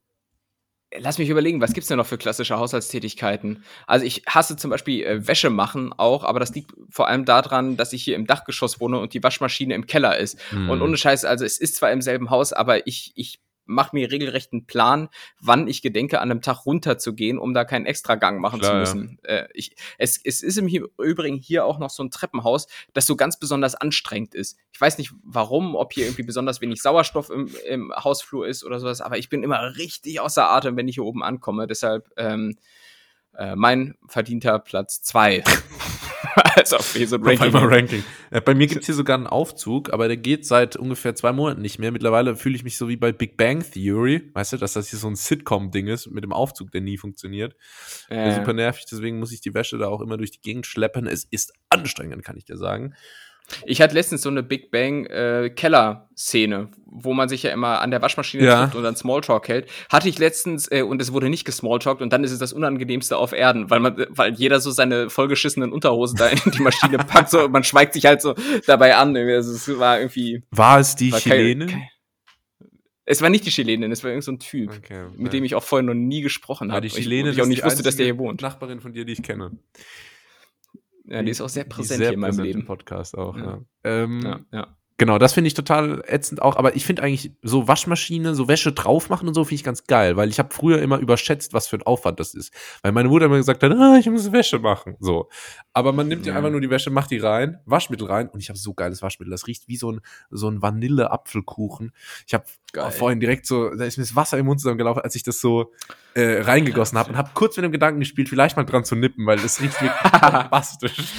lass mich überlegen, was gibt's denn noch für klassische Haushaltstätigkeiten? Also ich hasse zum Beispiel äh, Wäsche machen auch, aber das liegt vor allem daran, dass ich hier im Dachgeschoss wohne und die Waschmaschine im Keller ist. Mhm. Und ohne Scheiß, also es ist zwar im selben Haus, aber ich, ich mache mir regelrecht einen Plan, wann ich gedenke, an einem Tag runterzugehen, um da keinen Extragang machen Klar, zu müssen. Ja. Äh, ich, es, es ist im Übrigen hier auch noch so ein Treppenhaus, das so ganz besonders anstrengend ist. Ich weiß nicht warum, ob hier irgendwie besonders wenig Sauerstoff im, im Hausflur ist oder sowas, aber ich bin immer richtig außer Atem, wenn ich hier oben ankomme. Deshalb ähm, äh, mein verdienter Platz zwei also auf so ein Ranking. Ranking. Ja, bei mir gibt es hier sogar einen Aufzug, aber der geht seit ungefähr zwei Monaten nicht mehr. Mittlerweile fühle ich mich so wie bei Big Bang Theory, weißt du, dass das hier so ein Sitcom-Ding ist mit dem Aufzug, der nie funktioniert. Äh. Super nervig, deswegen muss ich die Wäsche da auch immer durch die Gegend schleppen. Es ist anstrengend, kann ich dir sagen. Ich hatte letztens so eine Big Bang äh, Keller-Szene, wo man sich ja immer an der Waschmaschine ja. trifft und dann Smalltalk hält. Hatte ich letztens äh, und es wurde nicht gesmalltalkt und dann ist es das Unangenehmste auf Erden, weil man, weil jeder so seine vollgeschissenen Unterhosen da in die Maschine packt, so man schweigt sich halt so dabei an. Also es war irgendwie. War es die war Chilene? Kein, kein, es war nicht die Chilenin, es war irgendein so ein Typ, okay, mit dem ich auch vorher noch nie gesprochen habe. Die Chilene, ich, ich auch nicht wusste, dass der hier wohnt. Nachbarin von dir, die ich kenne. Ja, die ist auch sehr präsent sehr hier in meinem Leben. Podcast auch, ja. ja. Ähm, ja, ja. Genau, das finde ich total ätzend auch, aber ich finde eigentlich so Waschmaschine, so Wäsche drauf machen und so finde ich ganz geil, weil ich habe früher immer überschätzt, was für ein Aufwand das ist. Weil meine Mutter immer gesagt hat, ah, ich muss Wäsche machen, so. Aber man nimmt ja einfach nur die Wäsche, macht die rein, Waschmittel rein und ich habe so geiles Waschmittel, das riecht wie so ein so ein Vanille Apfelkuchen. Ich habe vorhin direkt so, da ist mir das Wasser im Mund zusammengelaufen, als ich das so äh, reingegossen habe und habe kurz mit dem Gedanken gespielt, vielleicht mal dran zu nippen, weil das riecht wirklich bombastisch.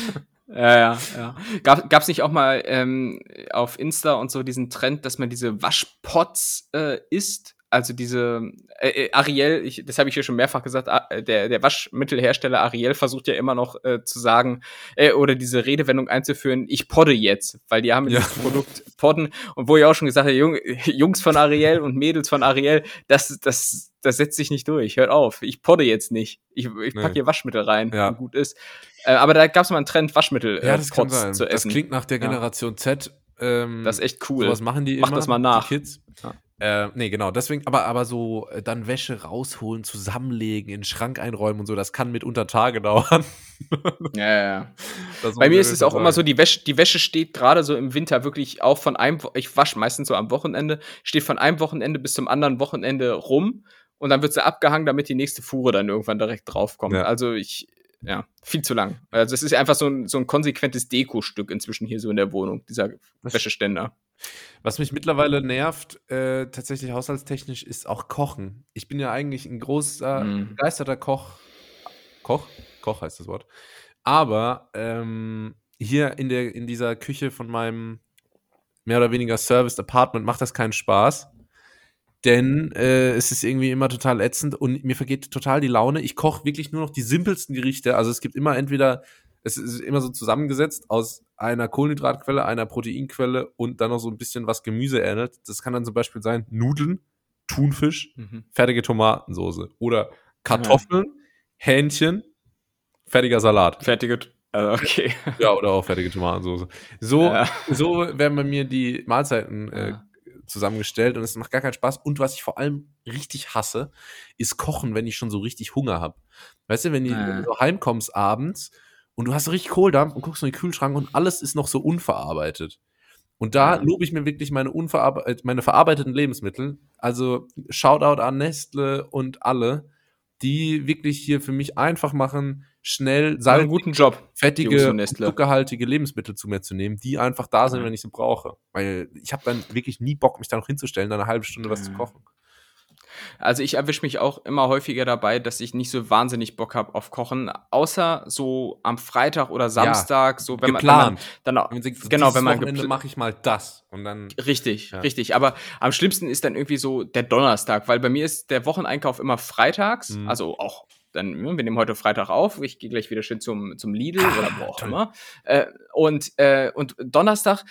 Ja, ja, ja. Gab, gab's nicht auch mal ähm, auf Insta und so diesen Trend, dass man diese Waschpots äh, isst? Also diese äh, äh Ariel, ich, das habe ich hier schon mehrfach gesagt, äh, der, der Waschmittelhersteller Ariel versucht ja immer noch äh, zu sagen, äh, oder diese Redewendung einzuführen, ich podde jetzt, weil die haben ja. das Produkt podden und wo ich auch schon gesagt habe, Jung, Jungs von Ariel und Mädels von Ariel, das, das, das setzt sich nicht durch, hört auf, ich podde jetzt nicht, ich, ich packe nee. hier Waschmittel rein ja. und gut ist. Äh, aber da gab es mal einen Trend, Waschmittel ja, das kann sein. zu essen. Das klingt nach der Generation ja. Z. Ähm, das ist echt cool. Was machen die Mach immer, das mal nach. Kids. Ja. Äh, nee, genau, deswegen, aber, aber so äh, dann Wäsche rausholen, zusammenlegen, in den Schrank einräumen und so, das kann mitunter Tage dauern. ja, ja, ja. Bei mir ist es auch immer so, die Wäsche, die Wäsche steht gerade so im Winter wirklich auch von einem, ich wasche meistens so am Wochenende, steht von einem Wochenende bis zum anderen Wochenende rum und dann wird sie abgehangen, damit die nächste Fuhre dann irgendwann direkt draufkommt. Ja. Also ich, ja, viel zu lang. Also es ist einfach so ein, so ein konsequentes Dekostück inzwischen hier so in der Wohnung, dieser Wäscheständer. Was mich mittlerweile nervt, äh, tatsächlich haushaltstechnisch, ist auch Kochen. Ich bin ja eigentlich ein großer, mm. begeisterter Koch. Koch? Koch heißt das Wort. Aber ähm, hier in, der, in dieser Küche von meinem mehr oder weniger Service Apartment macht das keinen Spaß denn äh, es ist irgendwie immer total ätzend und mir vergeht total die Laune. Ich koche wirklich nur noch die simpelsten Gerichte. Also es gibt immer entweder, es ist immer so zusammengesetzt aus einer Kohlenhydratquelle, einer Proteinquelle und dann noch so ein bisschen was Gemüse ähnelt. Das kann dann zum Beispiel sein Nudeln, Thunfisch, mhm. fertige Tomatensoße oder Kartoffeln, ja. Hähnchen, fertiger Salat. Fertige also okay. Ja, oder auch fertige Tomatensoße. So, ja. so werden bei mir die Mahlzeiten äh, ja zusammengestellt und es macht gar keinen Spaß. Und was ich vor allem richtig hasse, ist Kochen, wenn ich schon so richtig Hunger habe. Weißt du, wenn, die, wenn, du so heimkommst abends und du hast richtig Kohldampf und guckst in den Kühlschrank und alles ist noch so unverarbeitet. Und da lobe ich mir wirklich meine, unverarbe meine verarbeiteten Lebensmittel. Also Shoutout an Nestle und alle, die wirklich hier für mich einfach machen, schnell salzige, einen guten Job, fettige, zuckerhaltige Lebensmittel zu mir zu nehmen, die einfach da sind, wenn ich sie brauche. Weil ich habe dann wirklich nie Bock, mich da noch hinzustellen, da eine halbe Stunde was zu kochen. Also ich erwische mich auch immer häufiger dabei, dass ich nicht so wahnsinnig Bock habe auf Kochen, außer so am Freitag oder Samstag, ja, so wenn geplant. man, wenn man dann auch, genau, wenn man Wochenende mache ich mal das und dann richtig, ja. richtig. Aber am schlimmsten ist dann irgendwie so der Donnerstag, weil bei mir ist der Wocheneinkauf immer freitags, mhm. also auch dann, wir nehmen heute Freitag auf, ich gehe gleich wieder schön zum, zum Lidl ah, oder wo auch toll. immer. Äh, und, äh, und Donnerstag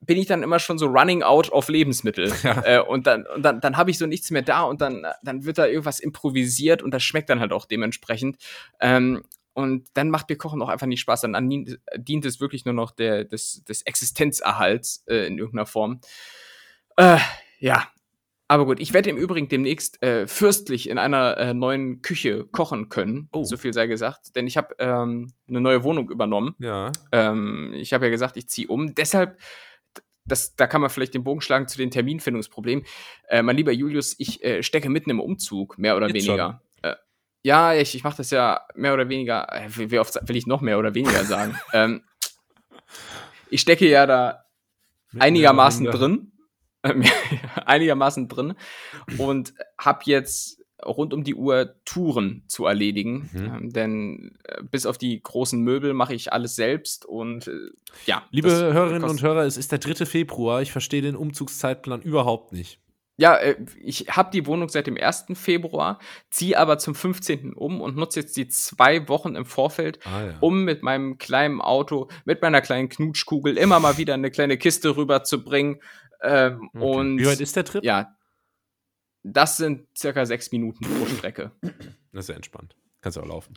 bin ich dann immer schon so running out of Lebensmittel. Ja. Äh, und dann, und dann, dann habe ich so nichts mehr da und dann, dann wird da irgendwas improvisiert und das schmeckt dann halt auch dementsprechend. Ähm, und dann macht mir Kochen auch einfach nicht Spaß. Dann dient es wirklich nur noch der, des, des Existenzerhalts äh, in irgendeiner Form. Äh, ja, aber gut, ich werde im Übrigen demnächst äh, fürstlich in einer äh, neuen Küche kochen können. Oh. So viel sei gesagt. Denn ich habe ähm, eine neue Wohnung übernommen. Ja. Ähm, ich habe ja gesagt, ich ziehe um. Deshalb, das, da kann man vielleicht den Bogen schlagen zu den Terminfindungsproblemen. Äh, mein lieber Julius, ich äh, stecke mitten im Umzug, mehr oder Jetzt weniger. Äh, ja, ich, ich mache das ja mehr oder weniger. Äh, wie oft will ich noch mehr oder weniger sagen? ähm, ich stecke ja da einigermaßen drin einigermaßen drin und habe jetzt rund um die Uhr Touren zu erledigen. Mhm. Ähm, denn äh, bis auf die großen Möbel mache ich alles selbst und äh, ja. Liebe Hörerinnen und Hörer, es ist der 3. Februar. Ich verstehe den Umzugszeitplan überhaupt nicht. Ja, äh, ich habe die Wohnung seit dem 1. Februar, ziehe aber zum 15. um und nutze jetzt die zwei Wochen im Vorfeld, ah, ja. um mit meinem kleinen Auto, mit meiner kleinen Knutschkugel immer mal wieder eine kleine Kiste rüberzubringen ähm, okay. und Wie weit ist der Trip? Ja, das sind circa sechs Minuten pro Strecke. Das ist ja entspannt. Kannst du auch laufen.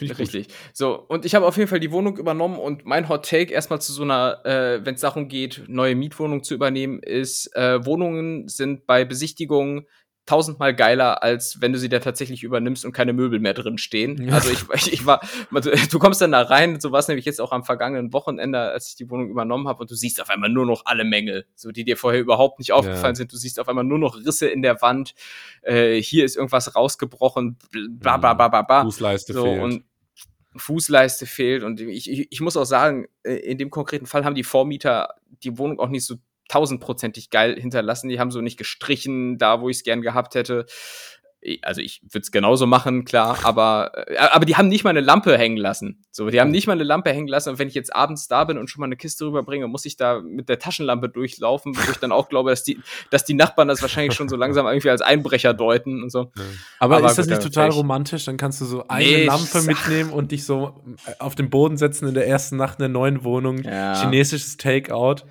Richtig. Gut. So, und ich habe auf jeden Fall die Wohnung übernommen und mein Hot Take erstmal zu so einer, äh, wenn es darum geht, neue Mietwohnungen zu übernehmen, ist, äh, Wohnungen sind bei Besichtigungen tausendmal geiler, als wenn du sie da tatsächlich übernimmst und keine Möbel mehr drin stehen. Ja. Also ich, ich, ich war, du kommst dann da rein, so war es nämlich jetzt auch am vergangenen Wochenende, als ich die Wohnung übernommen habe und du siehst auf einmal nur noch alle Mängel, so die dir vorher überhaupt nicht aufgefallen ja. sind. Du siehst auf einmal nur noch Risse in der Wand, äh, hier ist irgendwas rausgebrochen, bla bla bla bla bla. Fußleiste so, fehlt. Und Fußleiste fehlt und ich, ich, ich muss auch sagen, äh, in dem konkreten Fall haben die Vormieter die Wohnung auch nicht so tausendprozentig geil hinterlassen. Die haben so nicht gestrichen, da wo ich es gern gehabt hätte. Also ich würde es genauso machen, klar, aber, äh, aber die haben nicht mal eine Lampe hängen lassen. So, die haben nicht mal eine Lampe hängen lassen. Und wenn ich jetzt abends da bin und schon mal eine Kiste rüberbringe, muss ich da mit der Taschenlampe durchlaufen, wo ich dann auch glaube, dass die, dass die Nachbarn das wahrscheinlich schon so langsam irgendwie als Einbrecher deuten und so. Aber, aber ist das nicht total romantisch? Dann kannst du so eine nee, Lampe mitnehmen und dich so äh, auf den Boden setzen in der ersten Nacht in der neuen Wohnung. Ja. Chinesisches Takeout.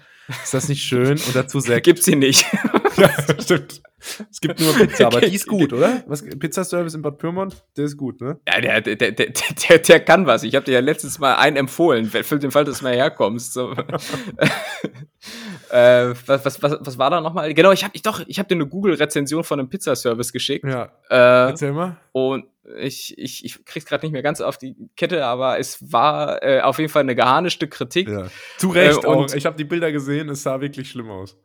Ist das nicht schön? Und dazu Sekt. Gibt sie nicht. ja, stimmt. es gibt nur Pizza, aber die ist gut, oder? Was, Pizzaservice in Bad Pyrmont, der ist gut, ne? Ja, der, der, der, der, der kann was. Ich habe dir ja letztes Mal einen empfohlen, für den Fall, dass du mal herkommst. So. äh, was, was, was, was war da nochmal? Genau, ich habe ich doch, ich habe dir eine Google-Rezension von einem Pizzaservice geschickt. Ja. Äh, Erzähl mal. Und ich, ich, ich krieg's gerade nicht mehr ganz auf die Kette, aber es war äh, auf jeden Fall eine geharnischte Kritik. Ja. Zu Recht äh, auch. Ich habe die Bilder gesehen, es sah wirklich schlimm aus.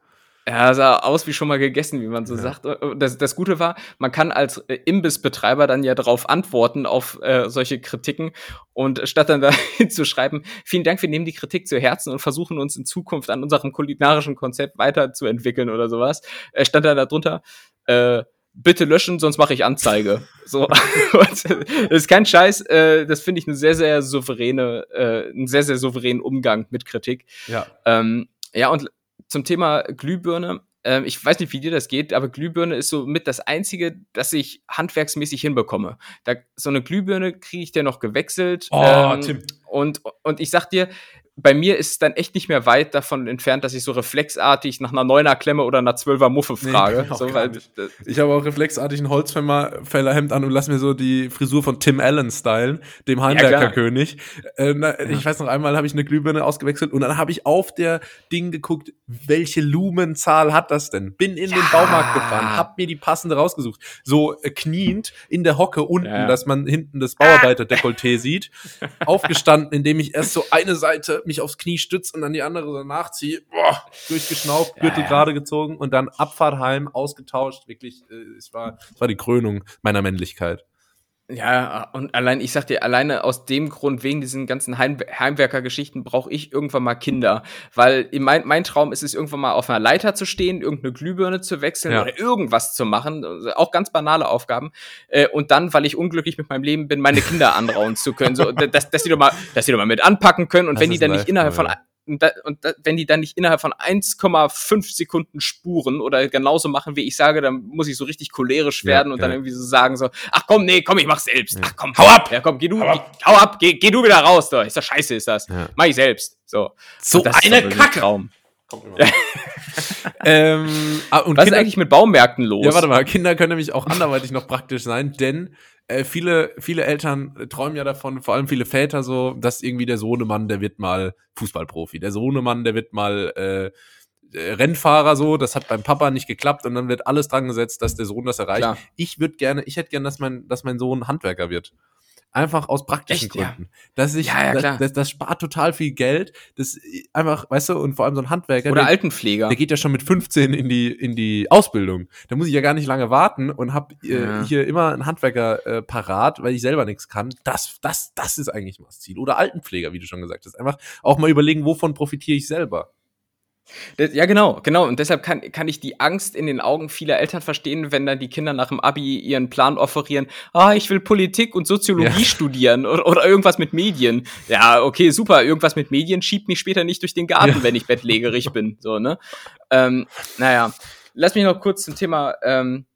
Ja, sah aus wie schon mal gegessen, wie man so ja. sagt. Das, das Gute war, man kann als äh, Imbissbetreiber dann ja darauf antworten auf äh, solche Kritiken und statt dann da hinzuschreiben, vielen Dank, wir nehmen die Kritik zu Herzen und versuchen uns in Zukunft an unserem kulinarischen Konzept weiterzuentwickeln oder sowas, äh, stand dann darunter, äh, bitte löschen, sonst mache ich Anzeige. So, das ist kein Scheiß. Äh, das finde ich eine sehr, sehr souveräne, äh, einen sehr, sehr souveränen Umgang mit Kritik. Ja. Ähm, ja, und zum Thema Glühbirne. Äh, ich weiß nicht, wie dir das geht, aber Glühbirne ist so mit das einzige, das ich handwerksmäßig hinbekomme. Da, so eine Glühbirne kriege ich dir noch gewechselt. Oh, ähm, Tim. Und, und ich sag dir, bei mir ist es dann echt nicht mehr weit davon entfernt, dass ich so reflexartig nach einer neuner Klemme oder einer zwölfer Muffe frage. Nee, so, weil, ich habe auch reflexartig ein Holzfällerhemd an und lass mir so die Frisur von Tim Allen stylen, dem Heimwerkerkönig. Ja, äh, ja. Ich weiß noch einmal habe ich eine Glühbirne ausgewechselt und dann habe ich auf der Ding geguckt, welche Lumenzahl hat das denn? Bin in ja. den Baumarkt gefahren, hab mir die passende rausgesucht. So äh, kniend in der Hocke unten, dass man hinten das Bauarbeiterdekolleté sieht. Aufgestanden, indem ich erst so eine Seite mich aufs Knie stütze und dann die andere so nachziehe, boah, durchgeschnaubt, Gürtel ja. gerade gezogen und dann Abfahrt heim, ausgetauscht. Wirklich, äh, es war, es war die Krönung meiner Männlichkeit. Ja, und allein, ich sag dir, alleine aus dem Grund, wegen diesen ganzen Heim Heimwerker-Geschichten, brauche ich irgendwann mal Kinder. Weil mein, mein Traum ist es, irgendwann mal auf einer Leiter zu stehen, irgendeine Glühbirne zu wechseln ja. oder irgendwas zu machen. Auch ganz banale Aufgaben. Äh, und dann, weil ich unglücklich mit meinem Leben bin, meine Kinder anrauen zu können. So, dass, dass, die doch mal, dass die doch mal mit anpacken können. Und das wenn die dann nicht innerhalb von und, da, und da, wenn die dann nicht innerhalb von 1,5 Sekunden spuren oder genauso machen, wie ich sage, dann muss ich so richtig cholerisch werden ja, und dann irgendwie so sagen so, ach komm, nee, komm, ich mach's selbst. Ach komm, hau ab! Ja, komm, geh du, hau ab, geh, hau ab, geh, geh, du wieder raus, da. Ist das scheiße, ist das. Ja. Mach ich selbst. So. So eine Kacke. Traum. ähm, ah, und Was Kinder, ist eigentlich mit Baumärkten los? Ja, warte mal, Kinder können nämlich auch anderweitig noch praktisch sein, denn äh, viele, viele Eltern träumen ja davon, vor allem viele Väter so, dass irgendwie der Sohnemann, der wird mal Fußballprofi. Der Sohnemann, der wird mal äh, äh, Rennfahrer so, das hat beim Papa nicht geklappt und dann wird alles dran gesetzt, dass der Sohn das erreicht. Klar. Ich würde gerne, ich hätte gerne, dass mein, dass mein Sohn Handwerker wird. Einfach aus praktischen Echt, Gründen. Ja. Dass ich, ja, ja, klar. Das, das, spart total viel Geld. Das einfach, weißt du, und vor allem so ein Handwerker. Oder der, Altenpfleger. Der geht ja schon mit 15 in die, in die Ausbildung. Da muss ich ja gar nicht lange warten und habe äh, hier immer einen Handwerker äh, parat, weil ich selber nichts kann. Das, das, das ist eigentlich mal das Ziel. Oder Altenpfleger, wie du schon gesagt hast. Einfach auch mal überlegen, wovon profitiere ich selber. Ja, genau, genau. Und deshalb kann, kann ich die Angst in den Augen vieler Eltern verstehen, wenn dann die Kinder nach dem Abi ihren Plan offerieren, ah, ich will Politik und Soziologie ja. studieren oder, oder, irgendwas mit Medien. Ja, okay, super, irgendwas mit Medien schiebt mich später nicht durch den Garten, ja. wenn ich bettlägerig bin. So, ne? Ähm, naja. Lass mich noch kurz zum Thema ähm,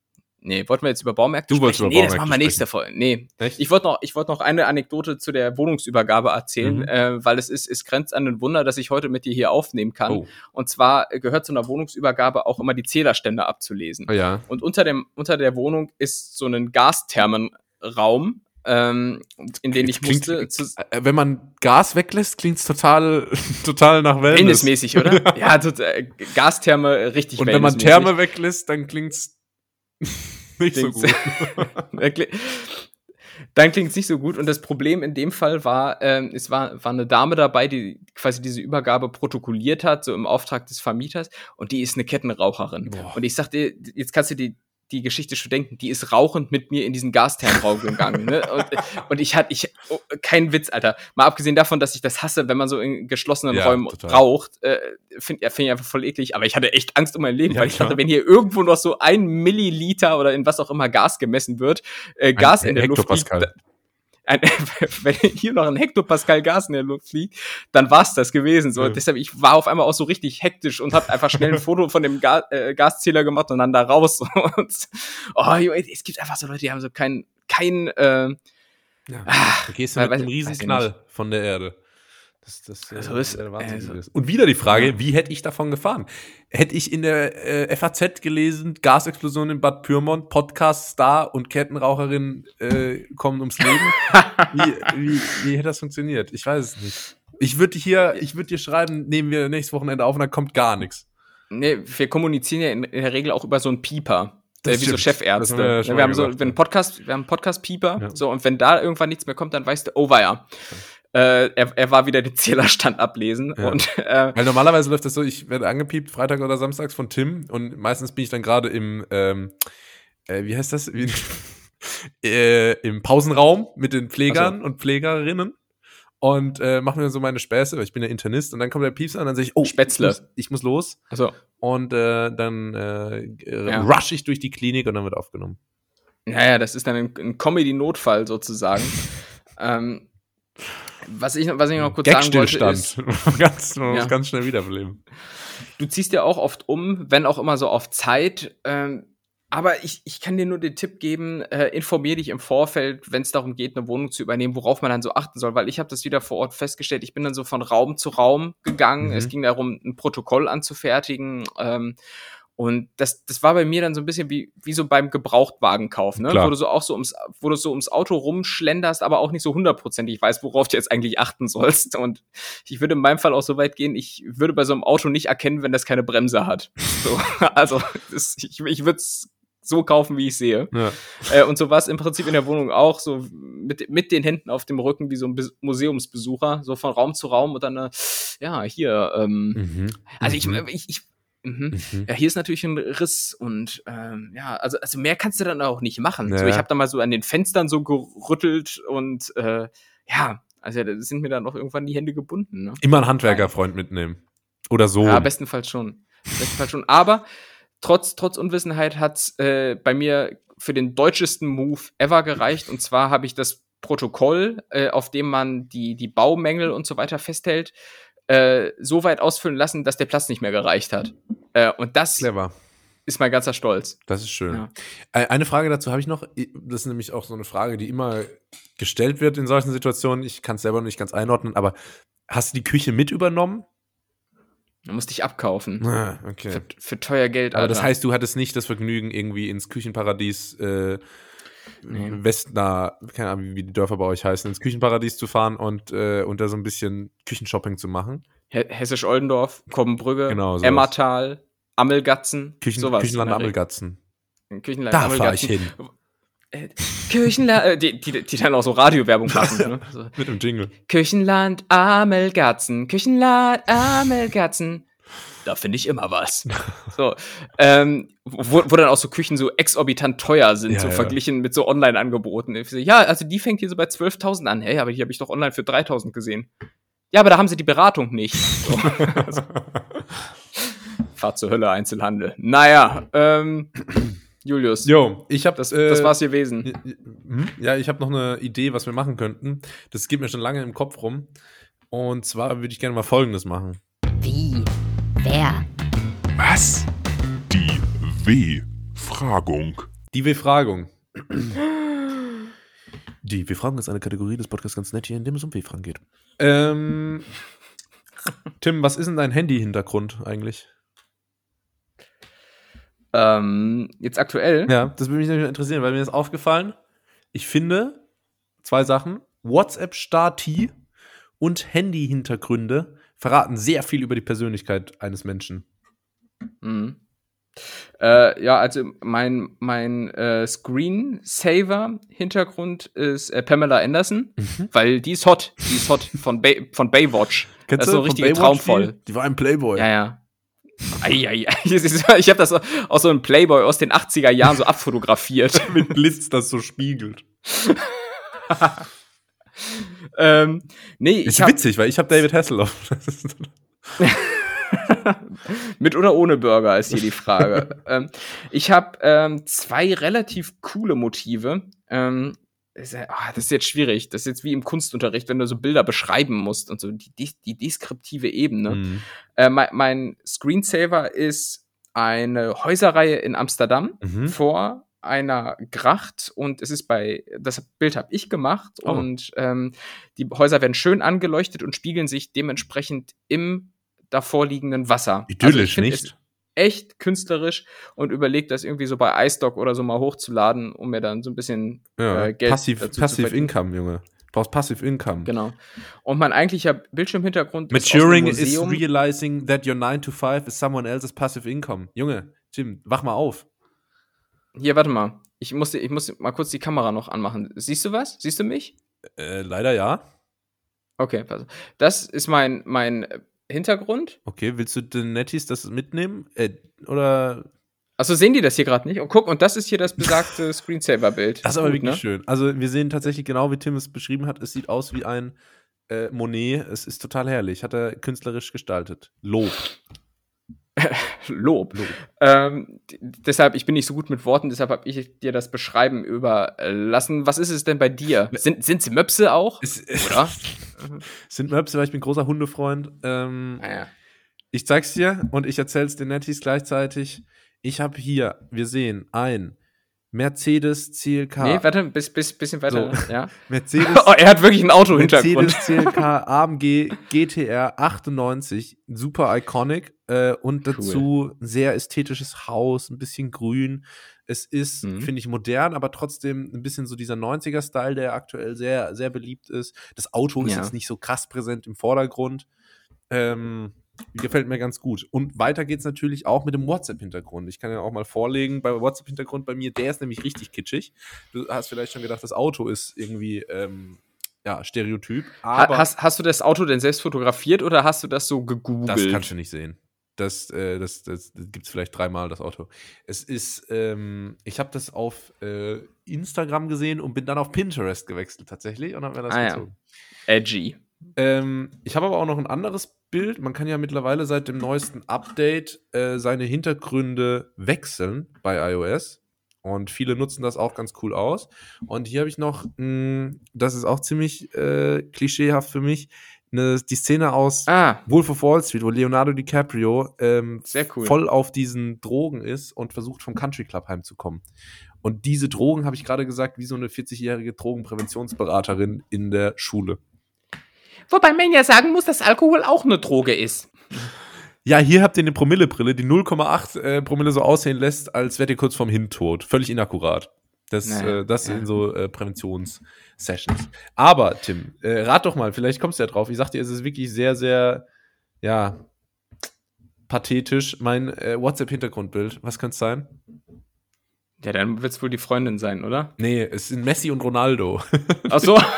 Nee, wollten wir jetzt über Baumärkte du sprechen? Über nee, Baumärkte das machen wir nächste Folge. Nee. Echt? Ich wollte noch, ich wollte noch eine Anekdote zu der Wohnungsübergabe erzählen, mhm. äh, weil es ist, es grenzt an ein Wunder, dass ich heute mit dir hier aufnehmen kann. Oh. Und zwar gehört zu einer Wohnungsübergabe auch immer die Zählerstände abzulesen. Oh ja. Und unter dem, unter der Wohnung ist so ein Gasthermenraum, ähm, in den ich klingt, musste. Zu, äh, wenn man Gas weglässt, klingt's total, total nach Wellness. Wellnessmäßig, oder? ja, total, Gastherme, richtig Und wenn man Therme weglässt, dann klingt's nicht so gut. dann klingt es nicht so gut. Und das Problem in dem Fall war, ähm, es war, war eine Dame dabei, die quasi diese Übergabe protokolliert hat, so im Auftrag des Vermieters. Und die ist eine Kettenraucherin. Boah. Und ich sagte, jetzt kannst du dir die Geschichte schon denken, die ist rauchend mit mir in diesen Gastherrenraum gegangen. Ne? Und, und, ich hatte, ich, oh, kein Witz, Alter. Mal abgesehen davon, dass ich das hasse, wenn man so in geschlossenen ja, Räumen total. raucht, äh, finde find ich einfach voll eklig. Aber ich hatte echt Angst um mein Leben, ja, weil ich klar. dachte, wenn hier irgendwo noch so ein Milliliter oder in was auch immer Gas gemessen wird, äh, Gas ein, in der Luft liegt, ein, wenn hier noch ein Hektopascal Gas in der Luft fliegt, dann war's das gewesen. So, ja. deshalb ich war auf einmal auch so richtig hektisch und habe einfach schnell ein Foto von dem Ga äh, Gaszähler gemacht und dann da raus. Und, oh, es gibt einfach so Leute, die haben so kein kein. Äh, ja, ah, du gehst mit einem Riesenknall von der Erde. Das, das also ist, äh, also. Und wieder die Frage, wie hätte ich davon gefahren? Hätte ich in der äh, FAZ gelesen, Gasexplosion in Bad Pyrmont, Podcast-Star und Kettenraucherin äh, kommen ums Leben? wie, wie, wie hätte das funktioniert? Ich weiß es nicht. Ich würde hier, ich würde dir schreiben, nehmen wir nächstes Wochenende auf und dann kommt gar nichts. Nee, wir kommunizieren ja in, in der Regel auch über so einen Pieper. Das wie so Chefärzte. Wir, ja wir, haben so, wenn Podcast, wir haben Podcast-Pieper, ja. so, und wenn da irgendwann nichts mehr kommt, dann weißt du, oh, war ja. Äh, er, er war wieder den Zählerstand ablesen. Ja. Und, äh, Weil normalerweise läuft das so, ich werde angepiept, Freitag oder Samstags von Tim und meistens bin ich dann gerade im, ähm, äh, wie heißt das? Äh, Im Pausenraum mit den Pflegern so. und Pflegerinnen und äh, mache mir so meine Späße, weil ich bin ja Internist und dann kommt der Piepser und dann sage ich, oh, Spätzle. Ich muss, ich muss los. Also. Und äh, dann äh, ja. rush ich durch die Klinik und dann wird aufgenommen. Naja, das ist dann ein, ein Comedy-Notfall sozusagen. ähm, was, ich, was ich noch kurz sagen wollte ist... ganz, man ja. muss ganz schnell wiederbeleben. Du ziehst ja auch oft um, wenn auch immer so auf Zeit. Ähm, aber ich, ich kann dir nur den Tipp geben, äh, informier dich im Vorfeld, wenn es darum geht, eine Wohnung zu übernehmen, worauf man dann so achten soll, weil ich habe das wieder vor Ort festgestellt. Ich bin dann so von Raum zu Raum gegangen. Mhm. Es ging darum, ein Protokoll anzufertigen. Ähm, und das, das war bei mir dann so ein bisschen wie, wie so beim Gebrauchtwagenkauf, ne? Wo du so auch so ums, wo du so ums Auto rumschlenderst, aber auch nicht so hundertprozentig weißt, worauf du jetzt eigentlich achten sollst. Und ich würde in meinem Fall auch so weit gehen, ich würde bei so einem Auto nicht erkennen, wenn das keine Bremse hat. So, also das, ich, ich würde es so kaufen, wie ich sehe. Ja. Äh, und so war es im Prinzip in der Wohnung auch, so mit, mit den Händen auf dem Rücken, wie so ein Be Museumsbesucher, so von Raum zu Raum und dann, äh, ja, hier, ähm, mhm. also ich, mhm. ich, ich Mhm. Mhm. Ja, hier ist natürlich ein Riss und ähm, ja, also, also mehr kannst du dann auch nicht machen. Ja. So, ich habe da mal so an den Fenstern so gerüttelt und äh, ja, also da sind mir dann auch irgendwann die Hände gebunden. Ne? Immer einen Handwerkerfreund mitnehmen. Oder so. Ja, bestenfalls schon. Bestenfalls schon. Aber trotz, trotz Unwissenheit hat äh, bei mir für den deutschesten Move ever gereicht. Und zwar habe ich das Protokoll, äh, auf dem man die, die Baumängel und so weiter festhält, äh, so weit ausfüllen lassen, dass der Platz nicht mehr gereicht hat. Äh, und das Clever. ist mein ganzer Stolz. Das ist schön. Ja. Äh, eine Frage dazu habe ich noch. Das ist nämlich auch so eine Frage, die immer gestellt wird in solchen Situationen. Ich kann es selber noch nicht ganz einordnen, aber hast du die Küche mit übernommen? Du musst dich abkaufen. Ah, okay. Für, für, teuer Geld. Aber Alter. das heißt, du hattest nicht das Vergnügen, irgendwie ins Küchenparadies äh, nee. Westner, keine Ahnung, wie die Dörfer bei euch heißen, ins Küchenparadies zu fahren und, äh, und da so ein bisschen Küchenshopping zu machen. Hessisch-Oldendorf, Kobbenbrügge, genau, Emmertal, Ammelgatzen, Küchen, sowas. Küchenland Ammelgatzen. Küchenland da fahre ich hin. Äh, Küchenland, äh, die, die, die dann auch so Radiowerbung machen. ne? so. Mit dem Jingle. Küchenland Amelgatzen, Küchenland Amelgatzen. Da finde ich immer was. so, ähm, wo, wo dann auch so Küchen so exorbitant teuer sind, ja, so ja. verglichen mit so Online-Angeboten. Ja, also die fängt hier so bei 12.000 an. Hey, aber die habe ich doch online für 3.000 gesehen. Ja, aber da haben sie die Beratung nicht. So. also, Fahrt zur Hölle, Einzelhandel. Naja, ähm, Julius. Jo, ich habe das, äh, das war's gewesen. Hm? Ja, ich habe noch eine Idee, was wir machen könnten. Das geht mir schon lange im Kopf rum. Und zwar würde ich gerne mal Folgendes machen. Wie? Wer? Was? Die W-Fragung. Die W-Fragung. Die W-Fragung ist eine Kategorie des Podcasts ganz nett hier, in dem es um W-Fragen geht. Ähm, Tim, was ist denn dein Handy-Hintergrund eigentlich? Ähm, jetzt aktuell? Ja, das würde mich nämlich interessieren, weil mir ist aufgefallen, ich finde zwei Sachen. WhatsApp-Stati und Handy-Hintergründe verraten sehr viel über die Persönlichkeit eines Menschen. Mhm. Äh, ja, also mein, mein äh, Screensaver-Hintergrund ist äh, Pamela Anderson, mhm. weil die ist hot. Die ist hot von, Bay, von Baywatch. Kennst das ist so richtig traumvoll. Die? die war ein Playboy. Ja, ja. Eieiei. Ich habe das aus so einem Playboy aus den 80er Jahren so abfotografiert. Mit Blitz, das so spiegelt. ähm, nee, ist witzig, weil ich habe David Hasselhoff. Mit oder ohne Burger ist hier die Frage. ähm, ich habe ähm, zwei relativ coole Motive. Ähm, das, ist, oh, das ist jetzt schwierig. Das ist jetzt wie im Kunstunterricht, wenn du so Bilder beschreiben musst und so die, die, die deskriptive Ebene. Mhm. Äh, mein, mein, Screensaver ist eine Häuserreihe in Amsterdam mhm. vor einer Gracht und es ist bei, das Bild habe ich gemacht Oh. und ähm, die Häuser werden schön angeleuchtet und spiegeln sich dementsprechend im davorliegenden Wasser. Also Idyllisch, find nicht? Echt künstlerisch und überlegt, das irgendwie so bei iStock oder so mal hochzuladen, um mir dann so ein bisschen Ja, äh, Geld passiv, dazu zu passive verdienen. Income, Junge. Du brauchst Passive Income. Genau. Und mein eigentlicher Bildschirmhintergrund Maturing ist aus is realizing that your 9 to 5 is someone else's passive income. Junge, Jim, wach mal auf. Hier, warte mal. Ich muss, ich muss mal kurz die Kamera noch anmachen. Siehst du was? Siehst du mich? Äh, leider ja. Okay, pass. Das ist mein, mein Hintergrund. Okay, willst du den Netties das mitnehmen? Äh, oder. Achso, sehen die das hier gerade nicht? Und guck, und das ist hier das besagte Screensaver-Bild. Das ist aber Gut, wirklich ne? schön. Also, wir sehen tatsächlich genau, wie Tim es beschrieben hat. Es sieht aus wie ein äh, Monet. Es ist total herrlich. Hat er künstlerisch gestaltet. Lob. Lob. Lob. Ähm, deshalb, ich bin nicht so gut mit Worten, deshalb habe ich dir das Beschreiben überlassen. Was ist es denn bei dir? Sind es Möpse auch? Es, Oder? sind Möpse, weil ich bin großer Hundefreund. Ähm, Naja. Ich zeig's dir und ich erzähl's den Netties gleichzeitig. Ich habe hier, wir sehen, ein Mercedes CLK. Nee, warte, bis, bis, bisschen weiter. Ja. Mercedes, Oh, er hat wirklich ein Auto-Hintergrund. Mercedes CLK AMG GTR 98, super iconic äh, und dazu ein sehr ästhetisches Haus, ein bisschen grün. Es ist, Mhm. finde ich, modern, aber trotzdem ein bisschen so dieser 90er-Style, der aktuell sehr, sehr beliebt ist. Das Auto ist Ja. jetzt nicht so krass präsent im Vordergrund. Ähm, gefällt mir ganz gut. Und weiter geht's natürlich auch mit dem WhatsApp-Hintergrund. Ich kann ja auch mal vorlegen, bei WhatsApp-Hintergrund bei mir, der ist nämlich richtig kitschig. Du hast vielleicht schon gedacht, das Auto ist irgendwie, ähm, ja, Stereotyp. Aber hast, hast du das Auto denn selbst fotografiert oder hast du das so gegoogelt? das kannst du nicht sehen. Das, äh, das, das, das gibt es vielleicht dreimal, das Auto. Es ist, ähm, ich habe das auf äh, Instagram gesehen und bin dann auf Pinterest gewechselt tatsächlich und habe mir das Ah, ja. gezogen. Edgy. Ähm, ich habe aber auch noch ein anderes Bild. Man kann ja mittlerweile seit dem neuesten Update äh, seine Hintergründe wechseln bei iOS. Und viele nutzen das auch ganz cool aus. Und hier habe ich noch, mh, das ist auch ziemlich äh, klischeehaft für mich, ne, die Szene aus Ah, Wolf of Wall Street, wo Leonardo DiCaprio ähm, cool. voll auf diesen Drogen ist und versucht vom Country Club heimzukommen. Und diese Drogen, habe ich gerade gesagt, wie so eine 40-jährige Drogenpräventionsberaterin in der Schule. Wobei man ja sagen muss, dass Alkohol auch eine Droge ist. Ja, hier habt ihr eine Promillebrille, die 0,8 äh, Promille so aussehen lässt, als wärt ihr kurz vorm Hintod. Völlig inakkurat. Das, Naja, äh, das ja. in so äh, Präventionssessions. Aber, Tim, äh, rat doch mal, vielleicht kommst du ja drauf. Ich sag dir, es ist wirklich sehr, sehr, ja, pathetisch. Mein äh, WhatsApp-Hintergrundbild. Was könnte es sein? Ja, dann wird es wohl die Freundin sein, oder? Nee, es sind Messi und Ronaldo. Ach so.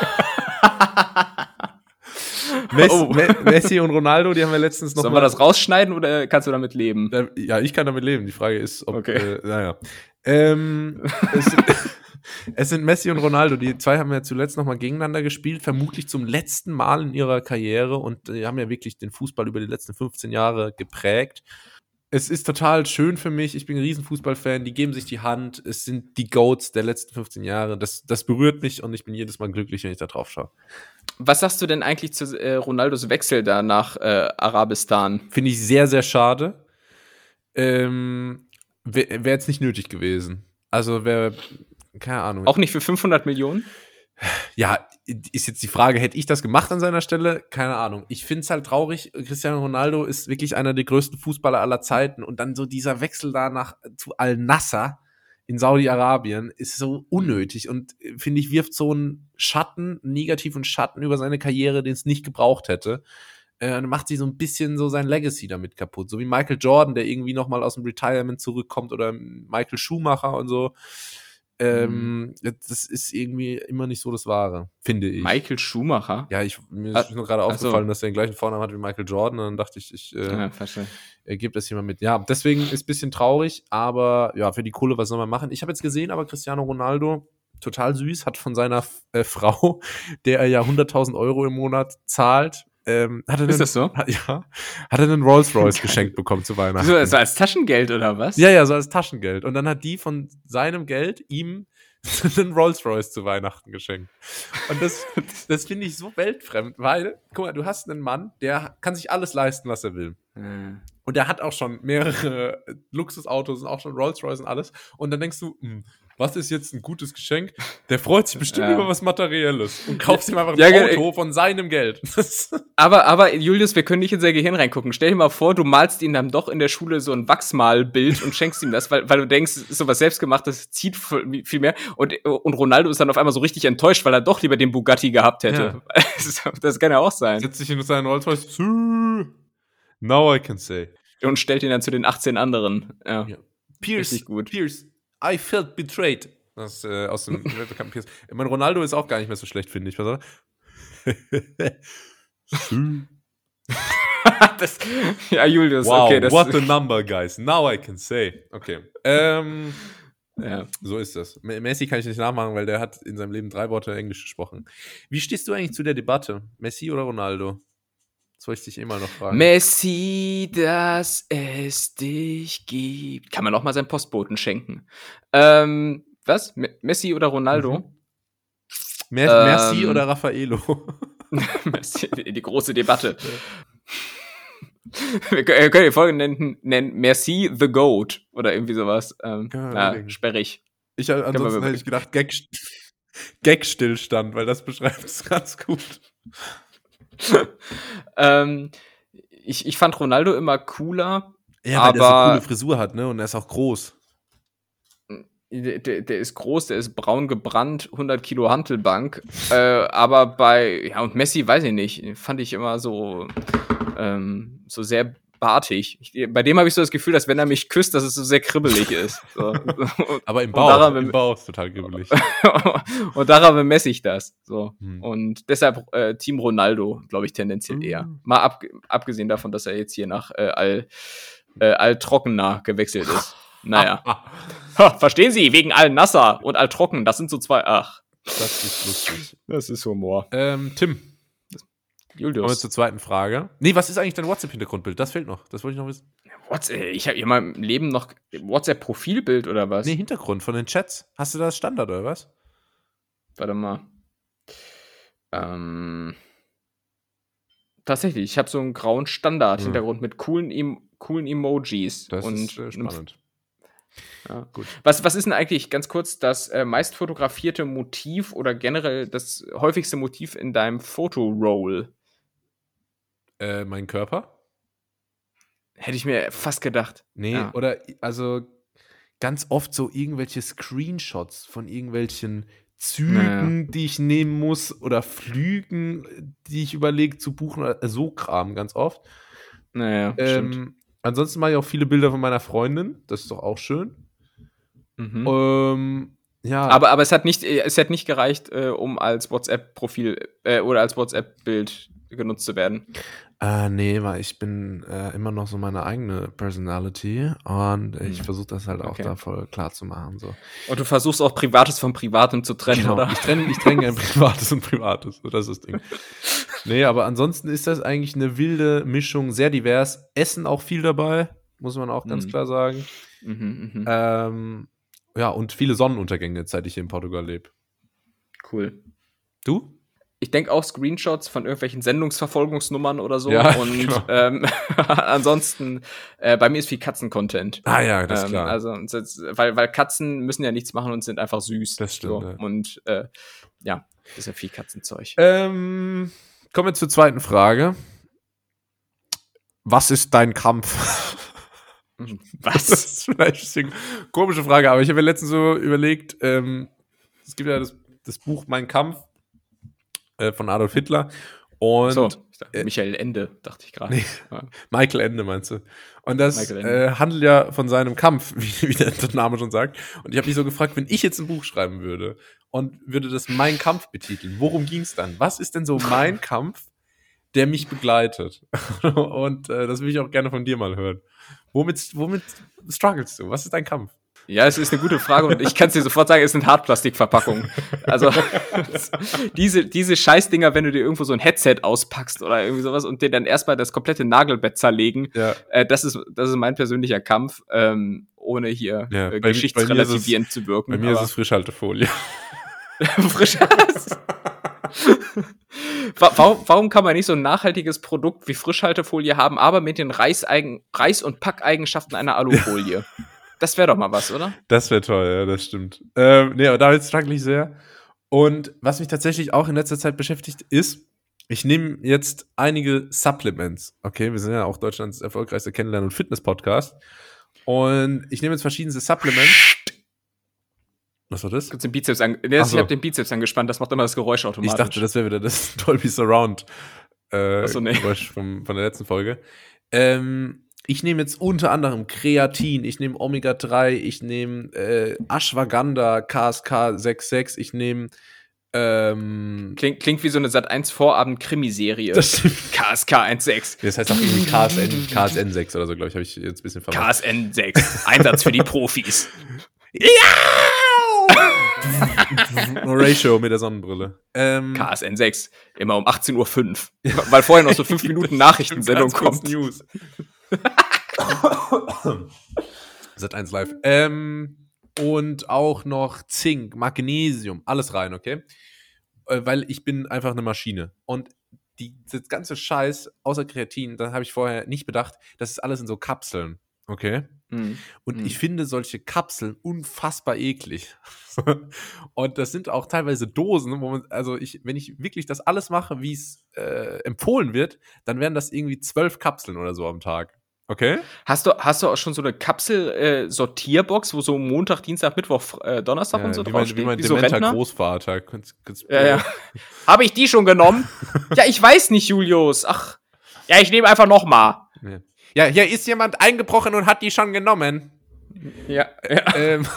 Messi, Oh. Me Messi und Ronaldo, die haben wir letztens noch Sollen wir das rausschneiden oder kannst du damit leben? Äh, Ja, ich kann damit leben. Die Frage ist, ob. Okay. Äh, naja. Ähm, es, es sind Messi und Ronaldo. Die zwei haben ja zuletzt nochmal gegeneinander gespielt, vermutlich zum letzten Mal in ihrer Karriere und die haben ja wirklich den Fußball über die letzten 15 Jahre geprägt. Es ist total schön für mich. Ich bin ein Riesenfußballfan. Die geben sich die Hand. Es sind die Goats der letzten 15 Jahre. Das, das berührt mich und ich bin jedes Mal glücklich, wenn ich da drauf schaue. Was sagst du denn eigentlich zu äh, Ronaldos Wechsel da nach äh, Arabistan? Finde ich sehr, sehr schade. Ähm, wäre wär jetzt nicht nötig gewesen. Also wäre, keine Ahnung. Auch nicht für 500 Millionen? ja, ist jetzt die Frage, hätte ich das gemacht an seiner Stelle? Keine Ahnung. Ich finde es halt traurig. Cristiano Ronaldo ist wirklich einer der größten Fußballer aller Zeiten und dann so dieser Wechsel da nach zu Al-Nasser in Saudi-Arabien ist so unnötig und äh, finde ich wirft so einen Schatten, einen negativen Schatten über seine Karriere, den es nicht gebraucht hätte. Äh, und macht sich so ein bisschen so sein Legacy damit kaputt. So wie Michael Jordan, der irgendwie noch mal aus dem Retirement zurückkommt oder Michael Schumacher und so. Ähm, das ist irgendwie immer nicht so das Wahre, finde ich. Michael Schumacher? Ja, ich, mir Ah, ist nur gerade ach so. aufgefallen, dass er den gleichen Vornamen hat wie Michael Jordan. Und dann dachte ich, ich äh, Ja, äh, gebe das hier mal mit. Ja, deswegen ist ein bisschen traurig, aber ja, für die Kohle, was soll man machen? Ich habe jetzt gesehen, aber Cristiano Ronaldo, total süß, hat von seiner äh, Frau, der er ja 100.000 Euro im Monat zahlt, ähm, hat er Ist einen, das so? Hat, ja, hat er einen Rolls Royce geschenkt bekommen zu Weihnachten. So, also als Taschengeld oder was? Ja, ja, so als Taschengeld. Und dann hat die von seinem Geld ihm einen Rolls Royce zu Weihnachten geschenkt. Und das, das finde ich so weltfremd, weil, guck mal, du hast einen Mann, der kann sich alles leisten, was er will. Äh, Und der hat auch schon mehrere Luxusautos und auch schon Rolls Royce und alles. Und dann denkst du, hm, was ist jetzt ein gutes Geschenk? Der freut sich bestimmt Ja. über was Materielles und kauft ihm einfach ein Ja, Auto von seinem Geld. Aber, aber, Julius, wir können nicht in sein Gehirn reingucken. Stell dir mal vor, du malst ihm dann doch in der Schule so ein Wachsmalbild und schenkst ihm das, weil, weil du denkst, sowas selbstgemachtes, zieht viel mehr. Und, und Ronaldo ist dann auf einmal so richtig enttäuscht, weil er doch lieber den Bugatti gehabt hätte. Das, das kann ja auch sein. Setzt sich in seinen Rolls Royce. "Sü, Now I can say. Und stellt ihn dann zu den 18 anderen. Ja. Ja. Pierce, Richtig gut. Pierce, I felt betrayed. Das äh, aus dem weltbekannten. Ich meine, Ronaldo ist auch gar nicht mehr so schlecht, finde ich. Was das, ja, Julius, wow, okay. Das, what a number, guys. Now I can say. Okay. Ähm, ja. so ist das. Messi kann ich nicht nachmachen, weil der hat in seinem Leben drei Worte Englisch gesprochen. Wie stehst du eigentlich zu der Debatte? Messi oder Ronaldo? Das wollte ich dich immer noch fragen. Messi, dass es dich gibt. Kann man auch mal seinen Postboten schenken. Ähm, was? Me Messi oder Ronaldo? Mhm. Mer Merci Ähm, oder Raffaello? Die große Debatte. Wir können die Folge nennen, nennen Merci the Goat oder irgendwie sowas. Ähm, ja, überlegen. sperrig. Ich, ansonsten hätte ich gedacht, Gag, Gag-Stillstand, weil das beschreibt es ganz gut. Ähm, ich, ich fand Ronaldo immer cooler. Ja, weil der so Aber- coole Frisur hat, ne? Und er ist auch groß. Der, der, der ist groß, der ist braun gebrannt, 100 Kilo Hantelbank. äh, aber bei, ja, und Messi, weiß ich nicht, fand ich immer so, ähm, so sehr bartig. Ich, bei dem habe ich so das Gefühl, dass wenn er mich küsst, dass es so sehr kribbelig ist. So. Aber im Bauch, daran- im Bauch ist total gibbelig. und daran bemesse ich das. So. Hm. Und deshalb äh, Team Ronaldo, glaube ich, tendenziell Mhm. eher. Mal ab, abgesehen davon, dass er jetzt hier nach äh, Al, äh, Al Trockener gewechselt ist. Naja. Ha, verstehen Sie, wegen Al Nasser und Al Trocken, das sind so zwei. Ach, das ist lustig. das ist Humor. Ähm, Tim, kommen wir Julius. zur zweiten Frage. Nee, was ist eigentlich dein WhatsApp-Hintergrundbild? Das fehlt noch. Das wollte ich noch wissen. WhatsApp, ich habe in meinem Leben noch WhatsApp-Profilbild oder was? Nee, Hintergrund von den Chats. Hast du das Standard oder was? Warte mal. Ähm, tatsächlich, ich habe so einen grauen Standard-Hintergrund mit coolen, em coolen Emojis. Das und ist äh, spannend. Ja. Gut. Was, was ist denn eigentlich, ganz kurz, das äh, meist fotografierte Motiv oder generell das häufigste Motiv in deinem Fotoroll? Äh, mein Körper? Hätte ich mir fast gedacht. Nee, Ja. oder also ganz oft so irgendwelche Screenshots von irgendwelchen Zügen, die ich nehmen muss oder Flügen, die ich überlege zu buchen, so Kram ganz oft. Naja, stimmt. Ähm, ansonsten mache ich auch viele Bilder von meiner Freundin, das ist doch auch schön. Mhm. Ähm, ja, Aber, aber es hat nicht, es hat nicht gereicht, äh, um als WhatsApp-Profil äh, oder als WhatsApp-Bild genutzt zu werden. Äh, nee, weil ich bin äh, immer noch so meine eigene Personality und ich Hm. versuche das halt auch Okay. da voll klar zu machen. So. Und du versuchst auch Privates von Privatem zu trennen, Genau. oder? Ich trenne ich trenn gerne Privates und Privates. So, Das ist das Ding. Nee, aber ansonsten ist das eigentlich eine wilde Mischung, sehr divers. Essen auch viel dabei, muss man auch ganz Mhm. klar sagen. Mhm, mhm. Ähm, ja, und viele Sonnenuntergänge, seit ich hier in Portugal lebe. Cool. Du? Ich denke auch Screenshots von irgendwelchen Sendungsverfolgungsnummern oder so. Ja, und genau. ähm, ansonsten, äh, bei mir ist viel Katzen-Content. Ah ja, das ist Ähm, klar. Also, weil, weil Katzen müssen ja nichts machen und sind einfach süß. Das stimmt, So. ja. Und äh, ja, das ist ja viel Katzenzeug. ähm, kommen wir zur zweiten Frage. Was ist dein Kampf? Das Was? ist vielleicht ein bisschen komische Frage, aber ich habe mir letztens so überlegt, ähm, es gibt ja das, das Buch Mein Kampf äh, von Adolf Hitler und so, dachte, äh, Michael Ende, dachte ich gerade. Nee. Ja. Michael Ende meinst du? Und das äh, handelt ja von seinem Kampf, wie, wie der Name schon sagt. Und ich habe mich so gefragt, wenn ich jetzt ein Buch schreiben würde und würde das Mein Kampf betiteln, worum ging es dann? Was ist denn so mein Kampf, der mich begleitet? und äh, das will ich auch gerne von dir mal hören. Womit, womit strugglest du? Was ist dein Kampf? Ja, es ist eine gute Frage und ich kann es dir sofort sagen, es sind Hartplastikverpackungen. Also diese, diese Scheißdinger, wenn du dir irgendwo so ein Headset auspackst oder irgendwie sowas und dir dann erstmal das komplette Nagelbett zerlegen, Ja, äh, das, ist, das ist mein persönlicher Kampf, ähm, ohne hier Ja, äh, bei- geschichtsrelativierend zu wirken. bei mir ist es Frischhaltefolie. frisch. Wa- warum, warum kann man nicht so ein nachhaltiges Produkt wie Frischhaltefolie haben, aber mit den Reißeigen, Reiß- und Packeigenschaften einer Alufolie? Das wäre doch mal was, oder? Das wäre toll, ja, das stimmt. Ähm, nee, aber damit struggle ich sehr. Und was mich tatsächlich auch in letzter Zeit beschäftigt, ist, ich nehme jetzt einige Supplements. Okay, wir sind ja auch Deutschlands erfolgreichster Kennenlernen- und Fitness-Podcast. Und ich nehme jetzt verschiedene Supplements. Was war das? Kurz den Bizeps an nee, so. Ich habe den Bizeps angespannt, das macht immer das Geräusch automatisch. Ich dachte, das wäre wieder das Dolby Surround äh, so, nee. Geräusch vom, von der letzten Folge. Ähm, ich nehme jetzt unter anderem Kreatin, ich nehme Omega-3, ich nehme äh, Ashwagandha, KSK 66, ich nehme ähm, Klingt, klingt wie so eine Sat1-Vorabend-Krimiserie. das, stimmt. KSK 16. das heißt auch irgendwie KSN, KSN 6 oder so, glaube ich, habe ich jetzt ein bisschen vermasst. KSN 6. Einsatz für die Profis. Ratio mit der Sonnenbrille. Ähm, KSN 6. Immer um 18.05 Uhr. Weil vorher noch so 5 Minuten Nachrichtensendung kommt. News. Sat 1 live. Ähm, und auch noch Zink, Magnesium, alles rein, okay? Äh, Weil ich bin einfach eine Maschine. Und die, das ganze Scheiß, außer Kreatin, da habe ich vorher nicht bedacht, das ist alles in so Kapseln, okay? Mhm. Und Mhm. ich finde solche Kapseln unfassbar eklig. und das sind auch teilweise Dosen, wo man, also ich, wenn ich wirklich das alles mache, wie es äh, empfohlen wird, dann wären das irgendwie zwölf Kapseln oder so am Tag. Okay? Hast du, hast du auch schon so eine Kapsel-Sortierbox, wo so Montag, Dienstag, Mittwoch, äh, Donnerstag und so wie mein, draufsteht? wie mein so dementer Rentner? Großvater. Kannst, kannst, Ja, ja. Habe ich die schon genommen? ja, ich weiß nicht, Julius. Ach, ja, ich nehme einfach noch mal. Ja, hier ist jemand eingebrochen und hat die schon genommen. Ja, ja. ähm,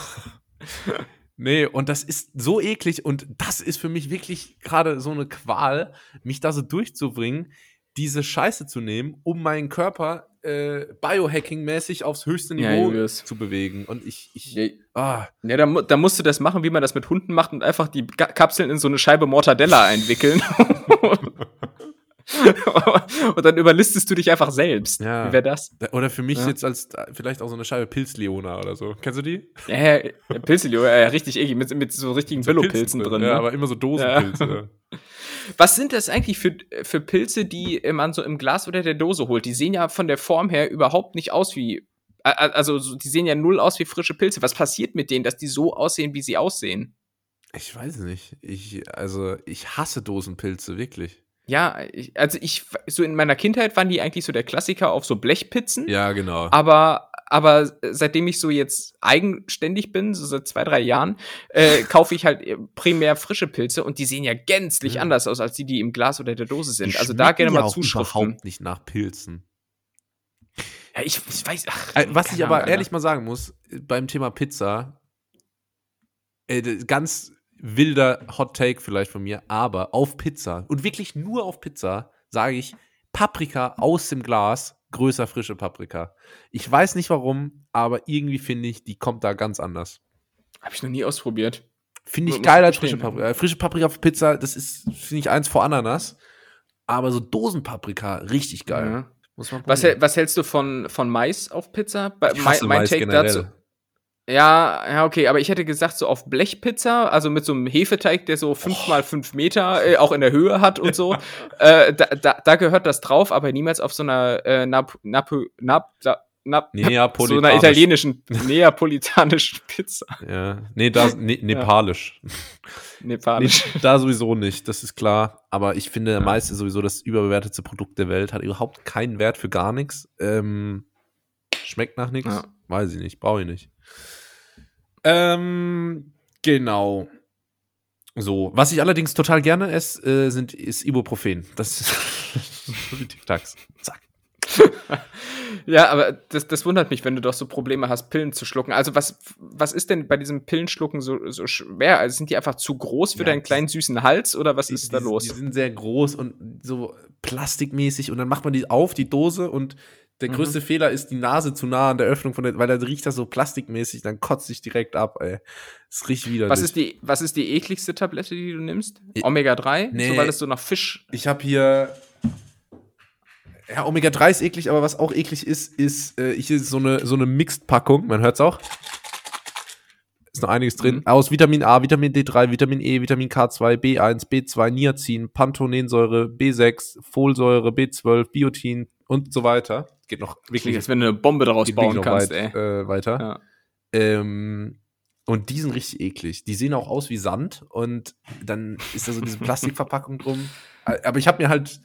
nee, und das ist so eklig und das ist für mich wirklich gerade so eine Qual, mich da so durchzubringen, diese Scheiße zu nehmen, um meinen Körper äh, Biohacking-mäßig aufs höchste Ja, Niveau Julius. zu bewegen. Und ich, ich, Ja, ah, Ja, da, da musst du das machen, wie man das mit Hunden macht und einfach die Ga Kapseln in so eine Scheibe Mortadella einwickeln. und dann überlistest du dich einfach selbst. Ja. Wie wäre das? oder für mich Ja. jetzt als äh, vielleicht auch so eine Scheibe Pilzleona oder so. Kennst du die? Ja, ja, ja Pilzelio, ja, ja, richtig eklig, mit, mit so richtigen Billo-Pilzen drin. Ja, ne? aber immer so Dosenpilze. Was sind das eigentlich für, für Pilze, die man so im Glas oder der Dose holt? Die sehen ja von der Form her überhaupt nicht aus wie. Also, so- die sehen ja null aus wie frische Pilze. Was passiert mit denen, dass die so aussehen, wie sie aussehen? Ich weiß nicht. Ich, also, ich hasse Dosenpilze, wirklich. Ja, ich, also ich, so in meiner Kindheit waren die eigentlich so der Klassiker auf so Blechpizzen. Ja, genau. Aber, aber seitdem ich so jetzt eigenständig bin, so seit zwei, drei Jahren, äh, kaufe ich halt primär frische Pilze und die sehen ja gänzlich Ja. anders aus, als die, die im Glas oder der Dose sind. Die also da gerne ja mal auch Zuschriften. überhaupt nicht nach Pilzen. Ja, ich, ich weiß, ach, Äh, Was ich aber Ahnung, ehrlich mal sagen muss, beim Thema Pizza, äh, ganz wilder Hot Take vielleicht von mir, aber auf Pizza und wirklich nur auf Pizza sage ich Paprika aus dem Glas, größer frische Paprika. Ich weiß nicht warum, aber irgendwie finde ich, die kommt da ganz anders. Habe ich noch nie ausprobiert. Finde ich Muss geil ich als frische Paprika. Äh, Frische Paprika auf Pizza, das ist, finde ich, eins vor Ananas. Aber so Dosenpaprika, richtig geil. Ja. Muss man Was, was hältst du von, von Mais auf Pizza? Bei, Ich hasse Mais generell. Ja, ja, okay, aber ich hätte gesagt, so auf Blechpizza, also mit so einem Hefeteig, der so fünf mal fünf Meter äh, auch in der Höhe hat und so, äh, da, da, da gehört das drauf, aber niemals auf so einer äh, Nap, Nap, Nap, Nap, so einer italienischen, neapolitanischen Pizza. Ja, nee, da, ne, nepalisch. Nepalisch. Nee, da sowieso nicht, das ist klar. Aber ich finde, Mais ist sowieso das überbewertetste Produkt der Welt, hat überhaupt keinen Wert für gar nichts. Ähm, schmeckt nach nichts, Ja. weiß ich nicht, brauche ich nicht. Ähm, genau. So, was ich allerdings total gerne esse, äh, sind, ist Ibuprofen. Das ist wie Tic-Tacs. Zack. Ja, aber das, das wundert mich, wenn du doch so Probleme hast, Pillen zu schlucken. Also was, was ist denn bei diesem Pillenschlucken so, so schwer? Also sind die einfach zu groß für Ja, deinen kleinen süßen Hals oder was Die- ist da die, los? Die sind sehr groß und so plastikmäßig und dann macht man die auf, die Dose und der Mhm. größte Fehler ist die Nase zu nah an der Öffnung von der, weil dann riecht das so plastikmäßig, dann kotzt sich direkt ab, ey. Es riecht wieder. Was ist, die, was ist die ekligste Tablette, die du nimmst? Omega 3? Nee. So, weil es so nach Fisch. Ich habe hier ja, Omega 3 ist eklig, aber was auch eklig ist, ist äh, hier ist so eine so eine Mixed-Packung, man hört's auch. Ist noch einiges drin. Mhm. Aus Vitamin A, Vitamin D3, Vitamin E, Vitamin K2, B1, B2, Niacin, Panthenolsäure, B6, Folsäure, B12, Biotin und so weiter. Geht noch wirklich, als wenn du eine Bombe daraus bauen kannst, weit, ey. äh, weiter. Ja. Ähm, und die sind richtig eklig. Die sehen auch aus wie Sand und dann ist da so diese Plastikverpackung drum. Aber ich habe mir halt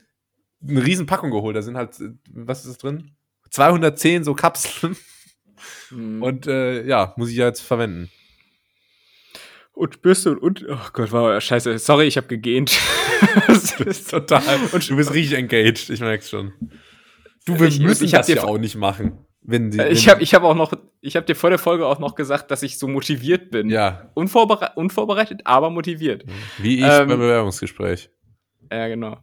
eine riesen Packung geholt. Da sind halt, was ist das drin? 210 so Kapseln. Mhm. Und äh, ja, muss ich ja jetzt verwenden. Und Bürste und, und oh Gott, wow, scheiße, sorry, ich habe gegähnt. das ist total. Und du bist richtig engaged, ich merk's schon. Du wir ich, müssen ich das ja auch nicht machen. Wenn die, ich habe ich hab auch noch, ich habe dir vor der Folge auch noch gesagt, dass ich so motiviert bin. Ja. Unvorbere unvorbereitet, aber motiviert. Wie ich ähm, beim Bewerbungsgespräch. Ja, genau.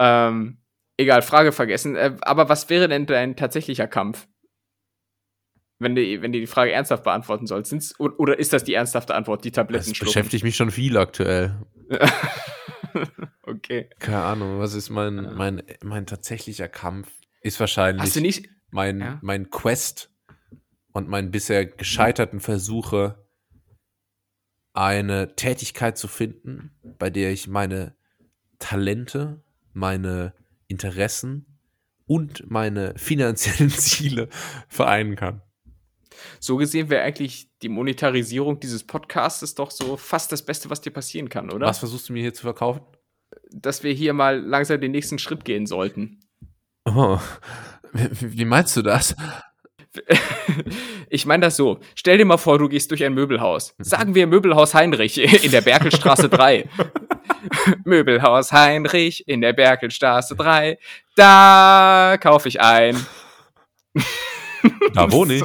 Ähm, egal, Frage vergessen. Äh, aber was wäre denn dein tatsächlicher Kampf? Wenn du, wenn du die Frage ernsthaft beantworten sollst. Sind's, oder ist das die ernsthafte Antwort, die Tabletten Das beschäftigt mich schon viel aktuell. okay. Keine Ahnung, was ist mein, mein, mein tatsächlicher Kampf? Ist wahrscheinlich. Mein, ja. mein Quest und meinen bisher gescheiterten Versuche, eine Tätigkeit zu finden, bei der ich meine Talente, meine Interessen und meine finanziellen Ziele vereinen kann. So gesehen wäre eigentlich die Monetarisierung dieses Podcasts doch so fast das Beste, was dir passieren kann, oder? Was versuchst du mir hier zu verkaufen? Dass wir hier mal langsam den nächsten Schritt gehen sollten. Oh, wie meinst du das? Ich meine das so. Stell dir mal vor, du gehst durch ein Möbelhaus. Sagen wir Möbelhaus Heinrich in der Berkelstraße 3. Möbelhaus Heinrich in der Berkelstraße 3. Da kaufe ich ein. Da wohne ich.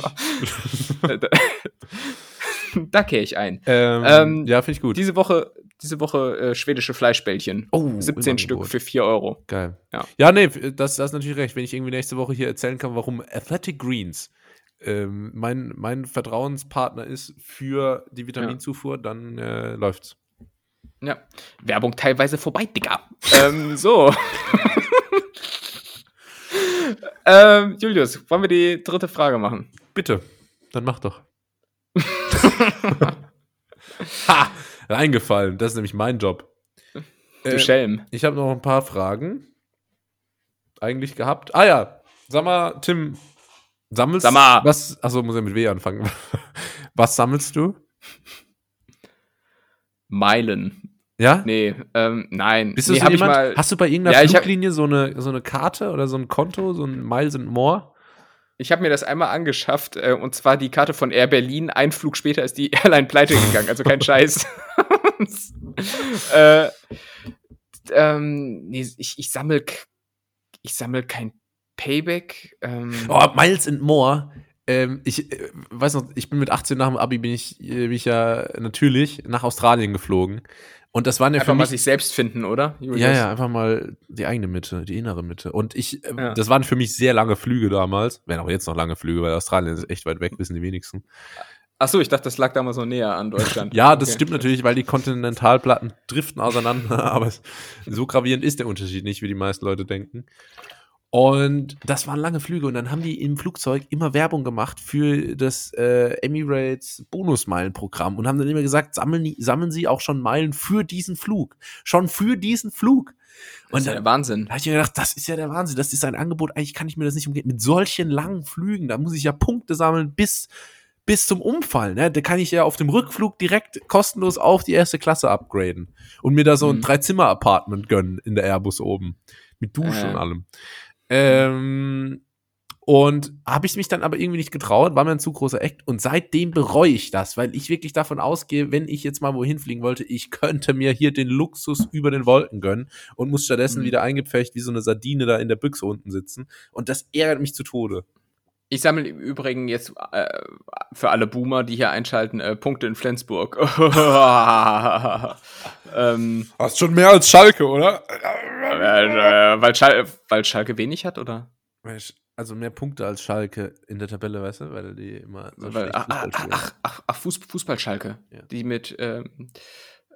da, da kehre ich ein. Ähm, ähm, ja, finde ich gut. Diese Woche diese Woche äh, schwedische Fleischbällchen. Oh, 17 Stück für 4 Euro. Geil. Ja, ja nee, das, das ist natürlich recht. Wenn ich irgendwie nächste Woche hier erzählen kann, warum Athletic Greens ähm, mein, mein Vertrauenspartner ist für die Vitaminzufuhr, ja. dann äh, läuft's. Ja. Werbung teilweise vorbei, Digga. ähm, so. ähm, Julius, wollen wir die dritte Frage machen? Bitte. Dann mach doch. ha! reingefallen. Das ist nämlich mein Job. Du äh, Schelm. Ich habe noch ein paar Fragen eigentlich gehabt. Ah ja, sag mal, Tim, sammelst du was? Achso, muss ja mit W anfangen. was sammelst du? Meilen. Ja? Nee, ähm, nein. Bist du nee, so jemand, mal, hast du bei irgendeiner ja, Fluglinie so eine, so eine Karte oder so ein Konto, so ein Miles and More? Ich habe mir das einmal angeschafft, äh, und zwar die Karte von Air Berlin. Ein Flug später ist die Airline pleite gegangen, also kein Scheiß. äh, ähm, nee, ich, ich sammle ich sammel kein Payback. Ähm. Oh, Miles and More. Ähm, ich äh, weiß noch, ich bin mit 18 nach dem Abi bin ich, äh, bin ich ja natürlich nach Australien geflogen. Und das waren ja einfach für mich, mal sich selbst finden, oder? Julius? Ja, ja, einfach mal die eigene Mitte, die innere Mitte. Und ich, äh, ja. das waren für mich sehr lange Flüge damals. Wären auch jetzt noch lange Flüge, weil Australien ist echt weit weg, wissen die wenigsten. Ach so, ich dachte, das lag damals so näher an Deutschland. ja, das okay. stimmt natürlich, weil die Kontinentalplatten driften auseinander, aber so gravierend ist der Unterschied nicht, wie die meisten Leute denken. Und das waren lange Flüge und dann haben die im Flugzeug immer Werbung gemacht für das äh, Emirates Bonusmeilenprogramm und haben dann immer gesagt, sammeln, sammeln Sie auch schon Meilen für diesen Flug. Schon für diesen Flug. Und das ist ja der Wahnsinn. Da habe ich mir gedacht, das ist ja der Wahnsinn. Das ist ein Angebot. Eigentlich kann ich mir das nicht umgehen. Mit solchen langen Flügen, da muss ich ja Punkte sammeln bis, bis zum Umfallen. Ne? Da kann ich ja auf dem Rückflug direkt kostenlos auf die erste Klasse upgraden und mir da so ein mhm. Drei-Zimmer-Apartment gönnen in der Airbus oben. Mit Dusche äh. und allem. Ähm, und habe ich mich dann aber irgendwie nicht getraut, war mir ein zu großer Act. Und seitdem bereue ich das, weil ich wirklich davon ausgehe, wenn ich jetzt mal wohin fliegen wollte, ich könnte mir hier den Luxus über den Wolken gönnen und muss stattdessen mhm. wieder eingepfercht wie so eine Sardine da in der Büchse unten sitzen. Und das ärgert mich zu Tode. Ich sammle im Übrigen jetzt äh, für alle Boomer, die hier einschalten, äh, Punkte in Flensburg. ähm, Hast schon mehr als Schalke, oder? Äh, weil, Schal weil Schalke wenig hat, oder? Also mehr Punkte als Schalke in der Tabelle, weißt du? Weil die immer so weil, ach, ach, ach, ach, ach, Fußball-Schalke. Ja. Die mit, ähm,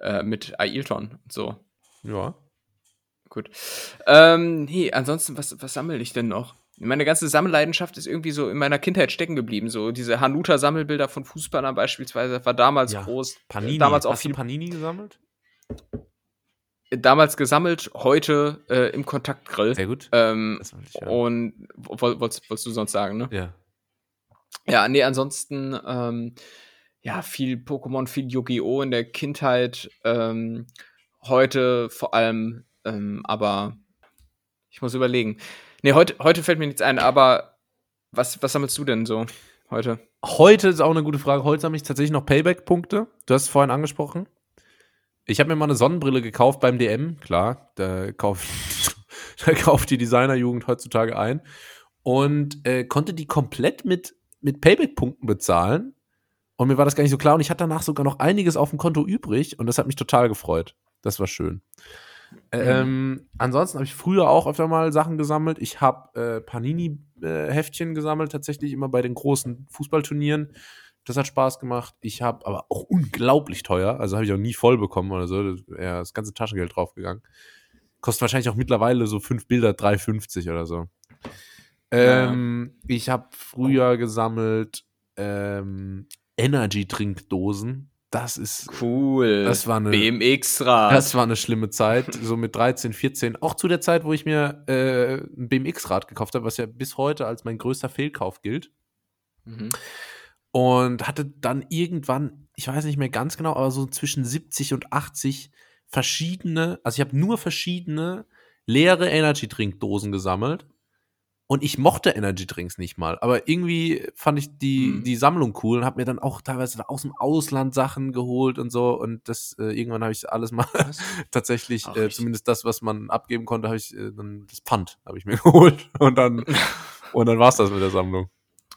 äh, mit Ailton und so. Ja. Gut. Ähm, nee, ansonsten, was, was sammle ich denn noch? Meine ganze Sammelleidenschaft ist irgendwie so in meiner Kindheit stecken geblieben. So diese Hanuta-Sammelbilder von Fußballern beispielsweise war damals ja, groß. Panini. Damals auch Hast viel Panini gesammelt? Damals gesammelt, heute äh, im Kontaktgrill. Sehr gut. Ähm, und wolltest, wolltest du sonst sagen, ne? Ja. Ja, nee, ansonsten, ähm, ja, viel Pokémon, viel Yu-Gi-Oh! in der Kindheit. Ähm, heute vor allem, ähm, aber ich muss überlegen. Nee, heute, heute fällt mir nichts ein, aber was, was sammelst du denn so heute? Heute ist auch eine gute Frage. Heute sammle ich tatsächlich noch Payback-Punkte. Du hast es vorhin angesprochen. Ich habe mir mal eine Sonnenbrille gekauft beim DM. Klar, da kauft, da kauft die Designerjugend heutzutage ein. Und äh, konnte die komplett mit, mit Payback-Punkten bezahlen. Und mir war das gar nicht so klar. Und ich hatte danach sogar noch einiges auf dem Konto übrig. Und das hat mich total gefreut. Das war schön. Ähm, ansonsten habe ich früher auch öfter mal Sachen gesammelt. Ich habe äh, Panini-Heftchen gesammelt, tatsächlich immer bei den großen Fußballturnieren. Das hat Spaß gemacht. Ich habe aber auch unglaublich teuer, also habe ich auch nie voll bekommen oder so. Ja, das ganze Taschengeld draufgegangen. Kostet wahrscheinlich auch mittlerweile so fünf Bilder 3,50 oder so. Ähm, ja. Ich habe früher gesammelt ähm, Energy-Trinkdosen das ist cool. Das war eine BMX-Rad. Das war eine schlimme Zeit, so mit 13, 14. Auch zu der Zeit, wo ich mir äh, ein BMX-Rad gekauft habe, was ja bis heute als mein größter Fehlkauf gilt. Mhm. Und hatte dann irgendwann, ich weiß nicht mehr ganz genau, aber so zwischen 70 und 80 verschiedene, also ich habe nur verschiedene leere Energy-Trinkdosen gesammelt und ich mochte Energy Drinks nicht mal, aber irgendwie fand ich die, mhm. die Sammlung cool und habe mir dann auch teilweise aus dem Ausland Sachen geholt und so. Und das äh, irgendwann habe ich alles mal tatsächlich, äh, zumindest das, was man abgeben konnte, habe ich äh, dann das Pfand habe ich mir geholt. Und dann, und dann war es das mit der Sammlung.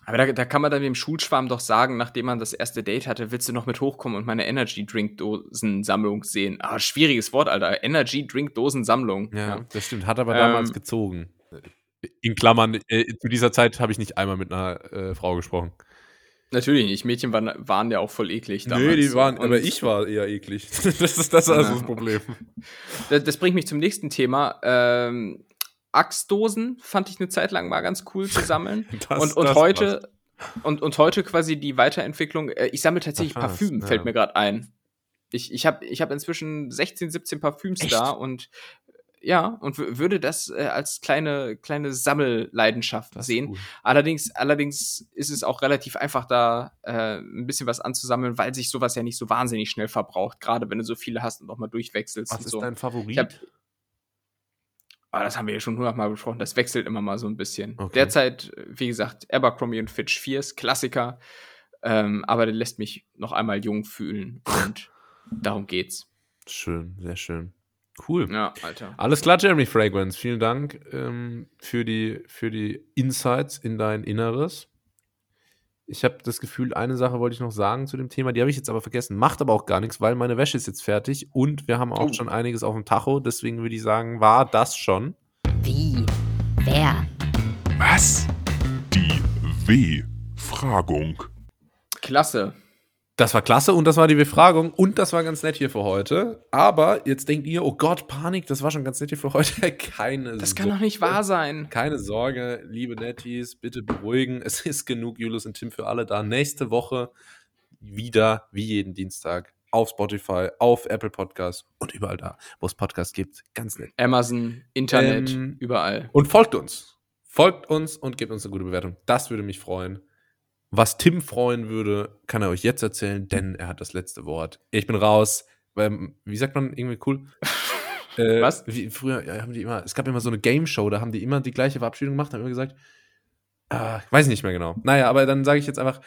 Aber da, da kann man dann dem Schulschwarm doch sagen, nachdem man das erste Date hatte, willst du noch mit hochkommen und meine Energy Drink Dosen Sammlung sehen? Ah, schwieriges Wort, Alter. Energy Drink Dosen Sammlung. Ja, ja, das stimmt. Hat aber damals ähm, gezogen. In Klammern, äh, zu dieser Zeit habe ich nicht einmal mit einer äh, Frau gesprochen. Natürlich nicht. Mädchen waren, waren ja auch voll eklig damals. Nee, die waren, aber ich war eher eklig. das ist das, also das Problem. Das, das, bringt mich zum nächsten Thema. Ähm, Axtdosen fand ich eine Zeit lang mal ganz cool zu sammeln. das, und und heute und, und heute quasi die Weiterentwicklung. Äh, ich sammle tatsächlich Ach, Parfüm, ja. fällt mir gerade ein. Ich, ich habe ich hab inzwischen 16, 17 Parfüms Echt? da und ja, und würde das äh, als kleine, kleine Sammelleidenschaft das sehen. Allerdings, allerdings ist es auch relativ einfach, da äh, ein bisschen was anzusammeln, weil sich sowas ja nicht so wahnsinnig schnell verbraucht, gerade wenn du so viele hast und auch mal durchwechselst. Was ist so. dein Favorit? Hab, aber ah, das haben wir ja schon hundertmal besprochen, das wechselt immer mal so ein bisschen. Okay. Derzeit, wie gesagt, Abercrombie und Fitch 4 ist Klassiker, ähm, aber der lässt mich noch einmal jung fühlen und darum geht's. Schön, sehr schön. Cool. Ja, Alter. Alles klar, Jeremy Fragrance. Vielen Dank ähm, für, die, für die Insights in dein Inneres. Ich habe das Gefühl, eine Sache wollte ich noch sagen zu dem Thema, die habe ich jetzt aber vergessen. Macht aber auch gar nichts, weil meine Wäsche ist jetzt fertig und wir haben auch oh. schon einiges auf dem Tacho. Deswegen würde ich sagen, war das schon. Wie? Wer? Was? Die W-Fragung. Klasse. Das war klasse und das war die Befragung und das war ganz nett hier für heute. Aber jetzt denkt ihr, oh Gott, Panik, das war schon ganz nett hier für heute. Keine Das kann doch nicht wahr sein. Keine Sorge, liebe Netties, bitte beruhigen. Es ist genug Julius und Tim für alle da. Nächste Woche wieder, wie jeden Dienstag, auf Spotify, auf Apple Podcasts und überall da, wo es Podcasts gibt. Ganz nett. Amazon, Internet, ähm, überall. Und folgt uns. Folgt uns und gebt uns eine gute Bewertung. Das würde mich freuen. Was Tim freuen würde, kann er euch jetzt erzählen, denn er hat das letzte Wort. Ich bin raus. Weil, wie sagt man irgendwie cool? äh, Was? Wie, früher ja, haben die immer, es gab immer so eine Game Show, da haben die immer die gleiche Verabschiedung gemacht, haben immer gesagt, äh, weiß ich nicht mehr genau. Naja, aber dann sage ich jetzt einfach,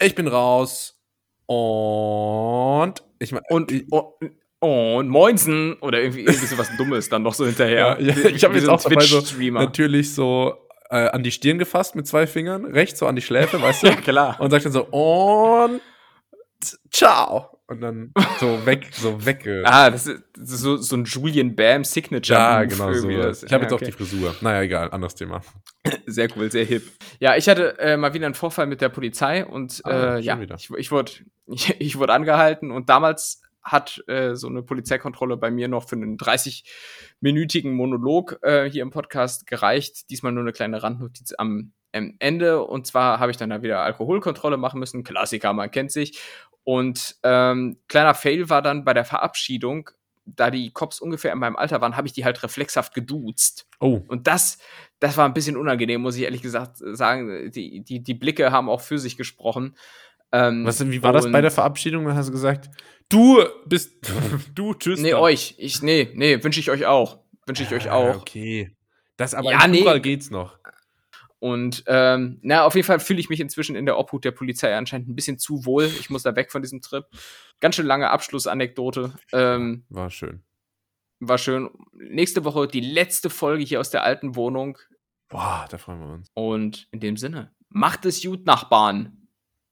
ich bin raus und ich meine und, und und Moinsen oder irgendwie, irgendwie so was Dummes dann noch so hinterher. ja, ja, ich habe jetzt auch dabei so natürlich so äh, an die Stirn gefasst mit zwei Fingern, rechts so an die Schläfe, weißt du? ja, klar. Und sagt dann so, und ciao. Und dann so weg, so weg. ah, das ist, das ist so, so ein Julian Bam Signature. Ja, genau so. Das. Ich habe jetzt okay. auch die Frisur. Naja, egal, anderes Thema. Sehr cool, sehr hip. Ja, ich hatte äh, mal wieder einen Vorfall mit der Polizei und ah, äh, ja, ich, ich wurde ich, ich wurde angehalten und damals hat äh, so eine Polizeikontrolle bei mir noch für einen 30-minütigen Monolog äh, hier im Podcast gereicht. Diesmal nur eine kleine Randnotiz am ähm, Ende. Und zwar habe ich dann da wieder Alkoholkontrolle machen müssen. Klassiker, man kennt sich. Und ähm, kleiner Fail war dann bei der Verabschiedung da die Cops ungefähr in meinem Alter waren, habe ich die halt reflexhaft geduzt. Oh. Und das, das war ein bisschen unangenehm, muss ich ehrlich gesagt sagen. Die, die, die Blicke haben auch für sich gesprochen. Ähm, Was, wie war das bei der Verabschiedung? Dann hast du gesagt, du bist, du, tschüss. Nee, dann. euch. Ich, nee, nee, wünsche ich euch auch. Wünsche ich euch auch. Okay. Das aber ja, nee. geht's noch. Und ähm, na, auf jeden Fall fühle ich mich inzwischen in der Obhut der Polizei anscheinend ein bisschen zu wohl. Ich muss da weg von diesem Trip. Ganz schön lange Abschlussanekdote. Ähm, war schön. War schön. Nächste Woche die letzte Folge hier aus der alten Wohnung. Boah, da freuen wir uns. Und in dem Sinne, macht es gut, Nachbarn.